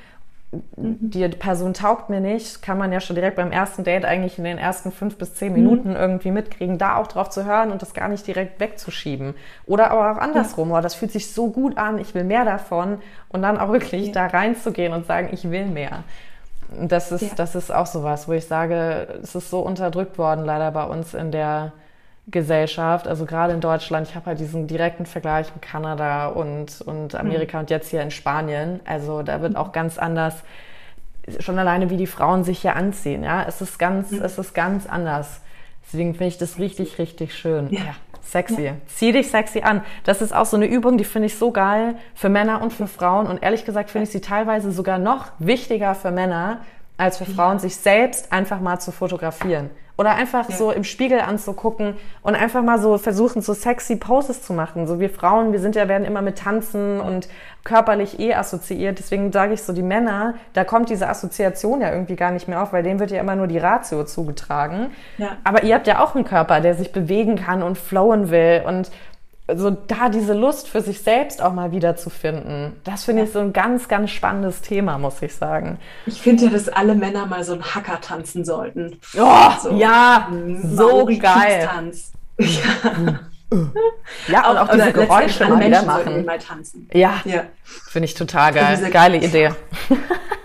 mhm. die Person taugt mir nicht, kann man ja schon direkt beim ersten Date eigentlich in den ersten fünf bis zehn Minuten mhm. irgendwie mitkriegen, da auch drauf zu hören und das gar nicht direkt wegzuschieben. Oder aber auch andersrum, ja. oh, das fühlt sich so gut an, ich will mehr davon und dann auch wirklich ja. da reinzugehen und sagen, ich will mehr das ist, ja. das ist auch sowas, wo ich sage, es ist so unterdrückt worden, leider bei uns in der Gesellschaft, also gerade in Deutschland, ich habe halt diesen direkten Vergleich mit Kanada und, und Amerika mhm. und jetzt hier in Spanien. Also da wird auch ganz anders, schon alleine wie die Frauen sich hier anziehen, ja, es ist ganz, mhm. es ist ganz anders. Deswegen finde ich das richtig, richtig schön. Ja. ja sexy. Ja. Zieh dich sexy an. Das ist auch so eine Übung, die finde ich so geil für Männer und für Frauen. Und ehrlich gesagt finde ich sie teilweise sogar noch wichtiger für Männer als für Frauen, sich selbst einfach mal zu fotografieren. Oder einfach ja. so im Spiegel anzugucken und einfach mal so versuchen, so sexy Poses zu machen. So wir Frauen, wir sind ja, werden immer mit Tanzen und körperlich eh assoziiert. Deswegen sage ich so, die Männer, da kommt diese Assoziation ja irgendwie gar nicht mehr auf, weil denen wird ja immer nur die Ratio zugetragen. Ja. Aber ihr habt ja auch einen Körper, der sich bewegen kann und flowen will und so da diese Lust für sich selbst auch mal wieder zu finden, das finde ich so ein ganz, ganz spannendes Thema, muss ich sagen. Ich finde ja, dass alle Männer mal so einen Hacker tanzen sollten. Oh, so, ja, so geil. Ja. ja, und auch diese Geräusche mal wieder machen. Mal tanzen. Ja, ja. finde ich total geil. Geile Idee.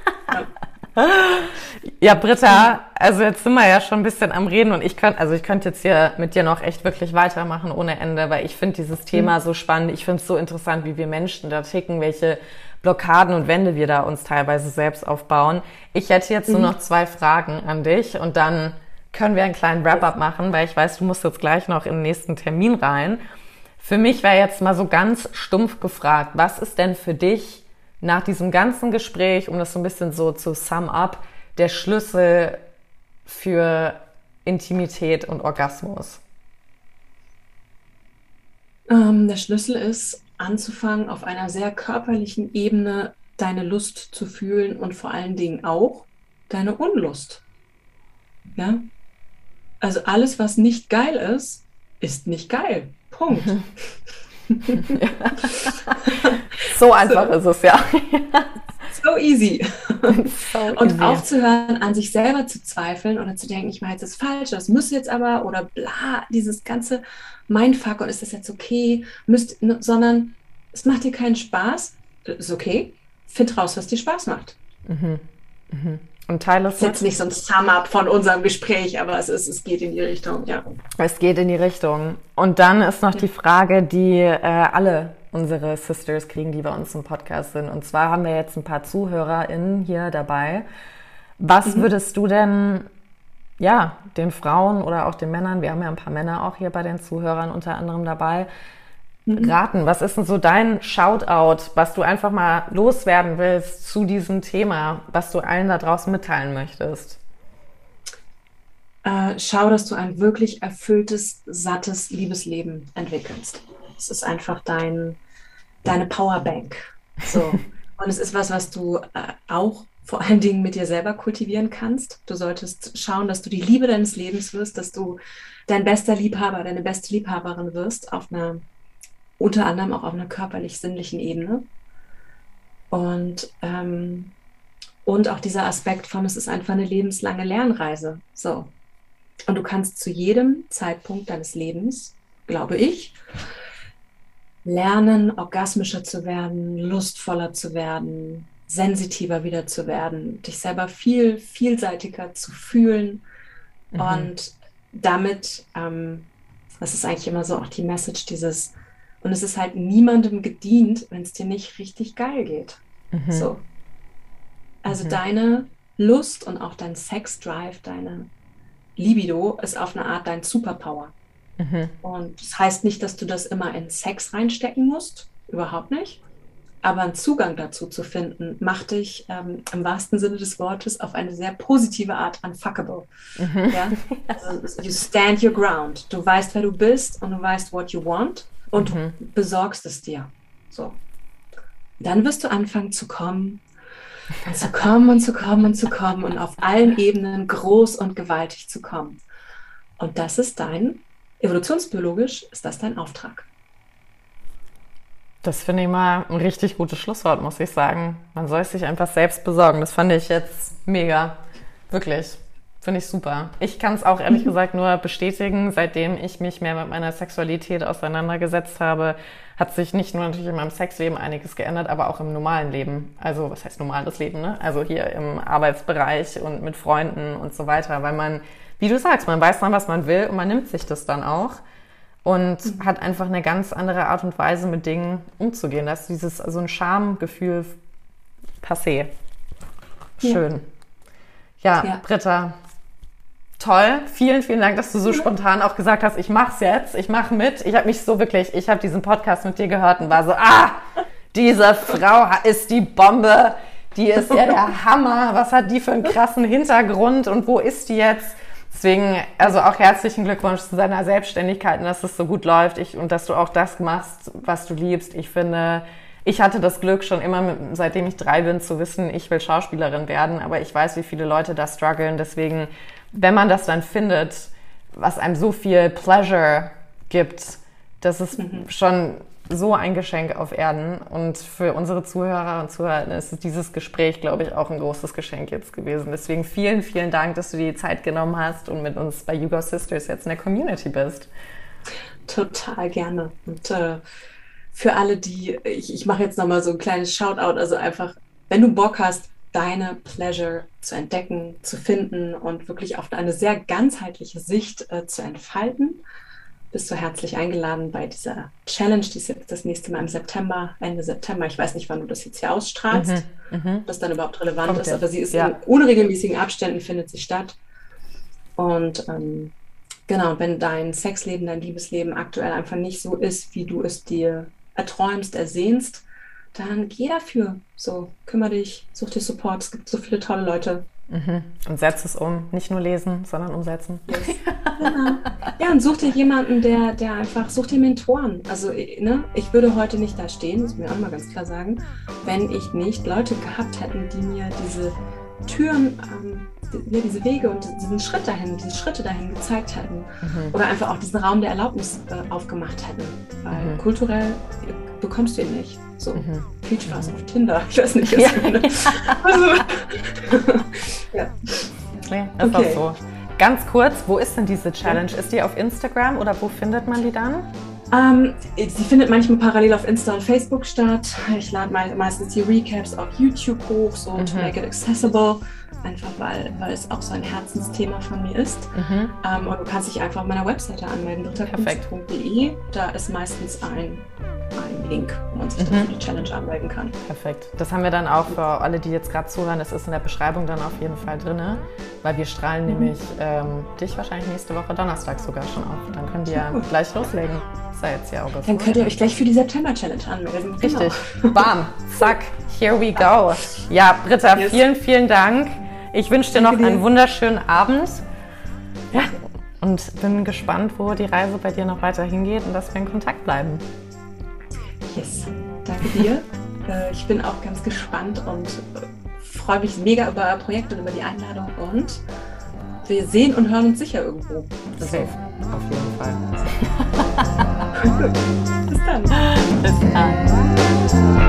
Ja, Britta, also jetzt sind wir ja schon ein bisschen am Reden und ich könnte, also ich könnte jetzt hier mit dir noch echt wirklich weitermachen ohne Ende, weil ich finde dieses Thema mhm. so spannend. Ich finde es so interessant, wie wir Menschen da ticken, welche Blockaden und Wände wir da uns teilweise selbst aufbauen. Ich hätte jetzt nur mhm. noch zwei Fragen an dich und dann können wir einen kleinen Wrap-up machen, weil ich weiß, du musst jetzt gleich noch in den nächsten Termin rein. Für mich wäre jetzt mal so ganz stumpf gefragt, was ist denn für dich nach diesem ganzen Gespräch, um das so ein bisschen so zu sum up, der Schlüssel für Intimität und Orgasmus? Ähm, der Schlüssel ist, anzufangen, auf einer sehr körperlichen Ebene deine Lust zu fühlen und vor allen Dingen auch deine Unlust. Ja? Also alles, was nicht geil ist, ist nicht geil. Punkt. so einfach so. ist es, ja. so easy. So und easy. aufzuhören, an sich selber zu zweifeln oder zu denken, ich mache jetzt das falsch, das müsste jetzt aber oder bla, dieses ganze Mindfuck und ist das jetzt okay, müsst, sondern es macht dir keinen Spaß, ist okay, find raus, was dir Spaß macht. Mhm. Mhm. Und teile es. Jetzt nicht so ein Sum-up von unserem Gespräch, aber es, ist, es geht in die Richtung, ja. Es geht in die Richtung. Und dann ist noch die Frage, die äh, alle unsere Sisters kriegen, die bei uns im Podcast sind. Und zwar haben wir jetzt ein paar ZuhörerInnen hier dabei. Was mhm. würdest du denn, ja, den Frauen oder auch den Männern, wir haben ja ein paar Männer auch hier bei den Zuhörern unter anderem dabei, mhm. raten? Was ist denn so dein Shoutout, was du einfach mal loswerden willst zu diesem Thema, was du allen da draußen mitteilen möchtest? Äh, schau, dass du ein wirklich erfülltes, sattes Liebesleben entwickelst. Es ist einfach dein, deine Powerbank. So. Und es ist was, was du äh, auch vor allen Dingen mit dir selber kultivieren kannst. Du solltest schauen, dass du die Liebe deines Lebens wirst, dass du dein bester Liebhaber, deine beste Liebhaberin wirst, auf einer, unter anderem auch auf einer körperlich-sinnlichen Ebene. Und, ähm, und auch dieser Aspekt von, es ist einfach eine lebenslange Lernreise. So. Und du kannst zu jedem Zeitpunkt deines Lebens, glaube ich, lernen, orgasmischer zu werden, lustvoller zu werden, sensitiver wieder zu werden, dich selber viel vielseitiger zu fühlen mhm. und damit, ähm, das ist eigentlich immer so auch die Message dieses, und es ist halt niemandem gedient, wenn es dir nicht richtig geil geht. Mhm. So. Also mhm. deine Lust und auch dein Sex-Drive, deine Libido ist auf eine Art dein Superpower. Mhm. Und das heißt nicht, dass du das immer in Sex reinstecken musst, überhaupt nicht. Aber einen Zugang dazu zu finden, macht dich ähm, im wahrsten Sinne des Wortes auf eine sehr positive Art unfuckable. Mhm. Ja? Also, you stand your ground. Du weißt, wer du bist und du weißt, what you want und mhm. besorgst es dir. So. Dann wirst du anfangen zu kommen und zu kommen und zu kommen und zu kommen und auf allen Ebenen groß und gewaltig zu kommen. Und das ist dein Evolutionsbiologisch ist das dein Auftrag. Das finde ich mal ein richtig gutes Schlusswort, muss ich sagen. Man soll es sich einfach selbst besorgen. Das fand ich jetzt mega. Wirklich. Finde ich super. Ich kann es auch ehrlich gesagt nur bestätigen, seitdem ich mich mehr mit meiner Sexualität auseinandergesetzt habe, hat sich nicht nur natürlich in meinem Sexleben einiges geändert, aber auch im normalen Leben. Also was heißt normales Leben, ne? Also hier im Arbeitsbereich und mit Freunden und so weiter, weil man, wie du sagst, man weiß dann, was man will und man nimmt sich das dann auch und mhm. hat einfach eine ganz andere Art und Weise, mit Dingen umzugehen. Das ist dieses, so ein Schamgefühl passé. Schön. Ja, ja, ja. Britta, toll. Vielen, vielen Dank, dass du so spontan auch gesagt hast, ich mach's jetzt, ich mach mit. Ich habe mich so wirklich, ich habe diesen Podcast mit dir gehört und war so, ah, diese Frau ist die Bombe. Die ist ja der Hammer. Was hat die für einen krassen Hintergrund und wo ist die jetzt? Deswegen, also auch herzlichen Glückwunsch zu deiner Selbstständigkeit und dass es so gut läuft ich, und dass du auch das machst, was du liebst. Ich finde, ich hatte das Glück schon immer, mit, seitdem ich drei bin, zu wissen, ich will Schauspielerin werden, aber ich weiß, wie viele Leute da strugglen. Deswegen wenn man das dann findet, was einem so viel Pleasure gibt, das ist mhm. schon so ein Geschenk auf Erden. Und für unsere Zuhörer und Zuhörer ist dieses Gespräch, glaube ich, auch ein großes Geschenk jetzt gewesen. Deswegen vielen, vielen Dank, dass du die Zeit genommen hast und mit uns bei Yugo Sisters jetzt in der Community bist. Total gerne. Und äh, für alle, die, ich, ich mache jetzt nochmal so ein kleines Shoutout, also einfach, wenn du Bock hast, deine Pleasure zu entdecken, zu finden und wirklich auf eine sehr ganzheitliche Sicht äh, zu entfalten. Bist du herzlich eingeladen bei dieser Challenge, die ist jetzt das nächste Mal im September, Ende September. Ich weiß nicht, wann du das jetzt hier ausstrahlst, mhm, mhm. das dann überhaupt relevant ist, aber sie ist ja. in unregelmäßigen Abständen, findet sie statt. Und ähm, genau, wenn dein Sexleben, dein Liebesleben aktuell einfach nicht so ist, wie du es dir erträumst, ersehnst, dann geh dafür. So, kümmere dich, such dir Support. Es gibt so viele tolle Leute. Mhm. Und setz es um. Nicht nur lesen, sondern umsetzen. Yes. genau. Ja, und such dir jemanden, der, der einfach, such dir Mentoren. Also, ne, ich würde heute nicht da stehen, muss ich mir auch mal ganz klar sagen, wenn ich nicht Leute gehabt hätten, die mir diese Türen, ähm, die, diese Wege und diesen Schritt dahin, diese Schritte dahin gezeigt hätten. Mhm. Oder einfach auch diesen Raum der Erlaubnis äh, aufgemacht hätten. Weil mhm. kulturell bekommst du ihn nicht. So, mhm. viel Spaß auf Tinder. Ich weiß nicht, was ja. ich also, ja. Nee, ist okay. auch so. Ganz kurz, wo ist denn diese Challenge? Ist die auf Instagram oder wo findet man die dann? Ähm, sie findet manchmal parallel auf Insta und Facebook statt. Ich lade meistens die Recaps auf YouTube hoch, so mhm. to make it accessible. Einfach weil, weil es auch so ein Herzensthema von mir ist. Mhm. Ähm, und du kannst dich einfach auf meiner Webseite anmelden, ritterkunst.de. Da ist meistens ein einen Link, wo man sich mhm. für die Challenge anmelden kann. Perfekt. Das haben wir dann auch für alle, die jetzt gerade zuhören. Das ist in der Beschreibung dann auf jeden Fall drin, weil wir strahlen mhm. nämlich ähm, dich wahrscheinlich nächste Woche Donnerstag sogar schon auf. Dann können die ja gleich loslegen. Ist ja jetzt ja August. Dann könnt ihr euch gleich für die September-Challenge anmelden. Richtig. Genau. Bam. Zack. Here we go. Ja, Britta, yes. vielen, vielen Dank. Ich wünsche dir noch einen wunderschönen Abend. Ja, und bin gespannt, wo die Reise bei dir noch weiter hingeht und dass wir in Kontakt bleiben. Yes, danke dir. Äh, ich bin auch ganz gespannt und äh, freue mich mega über euer Projekt und über die Einladung und wir sehen und hören uns sicher irgendwo. Safe, auf jeden Fall. Bis dann. Bis dann.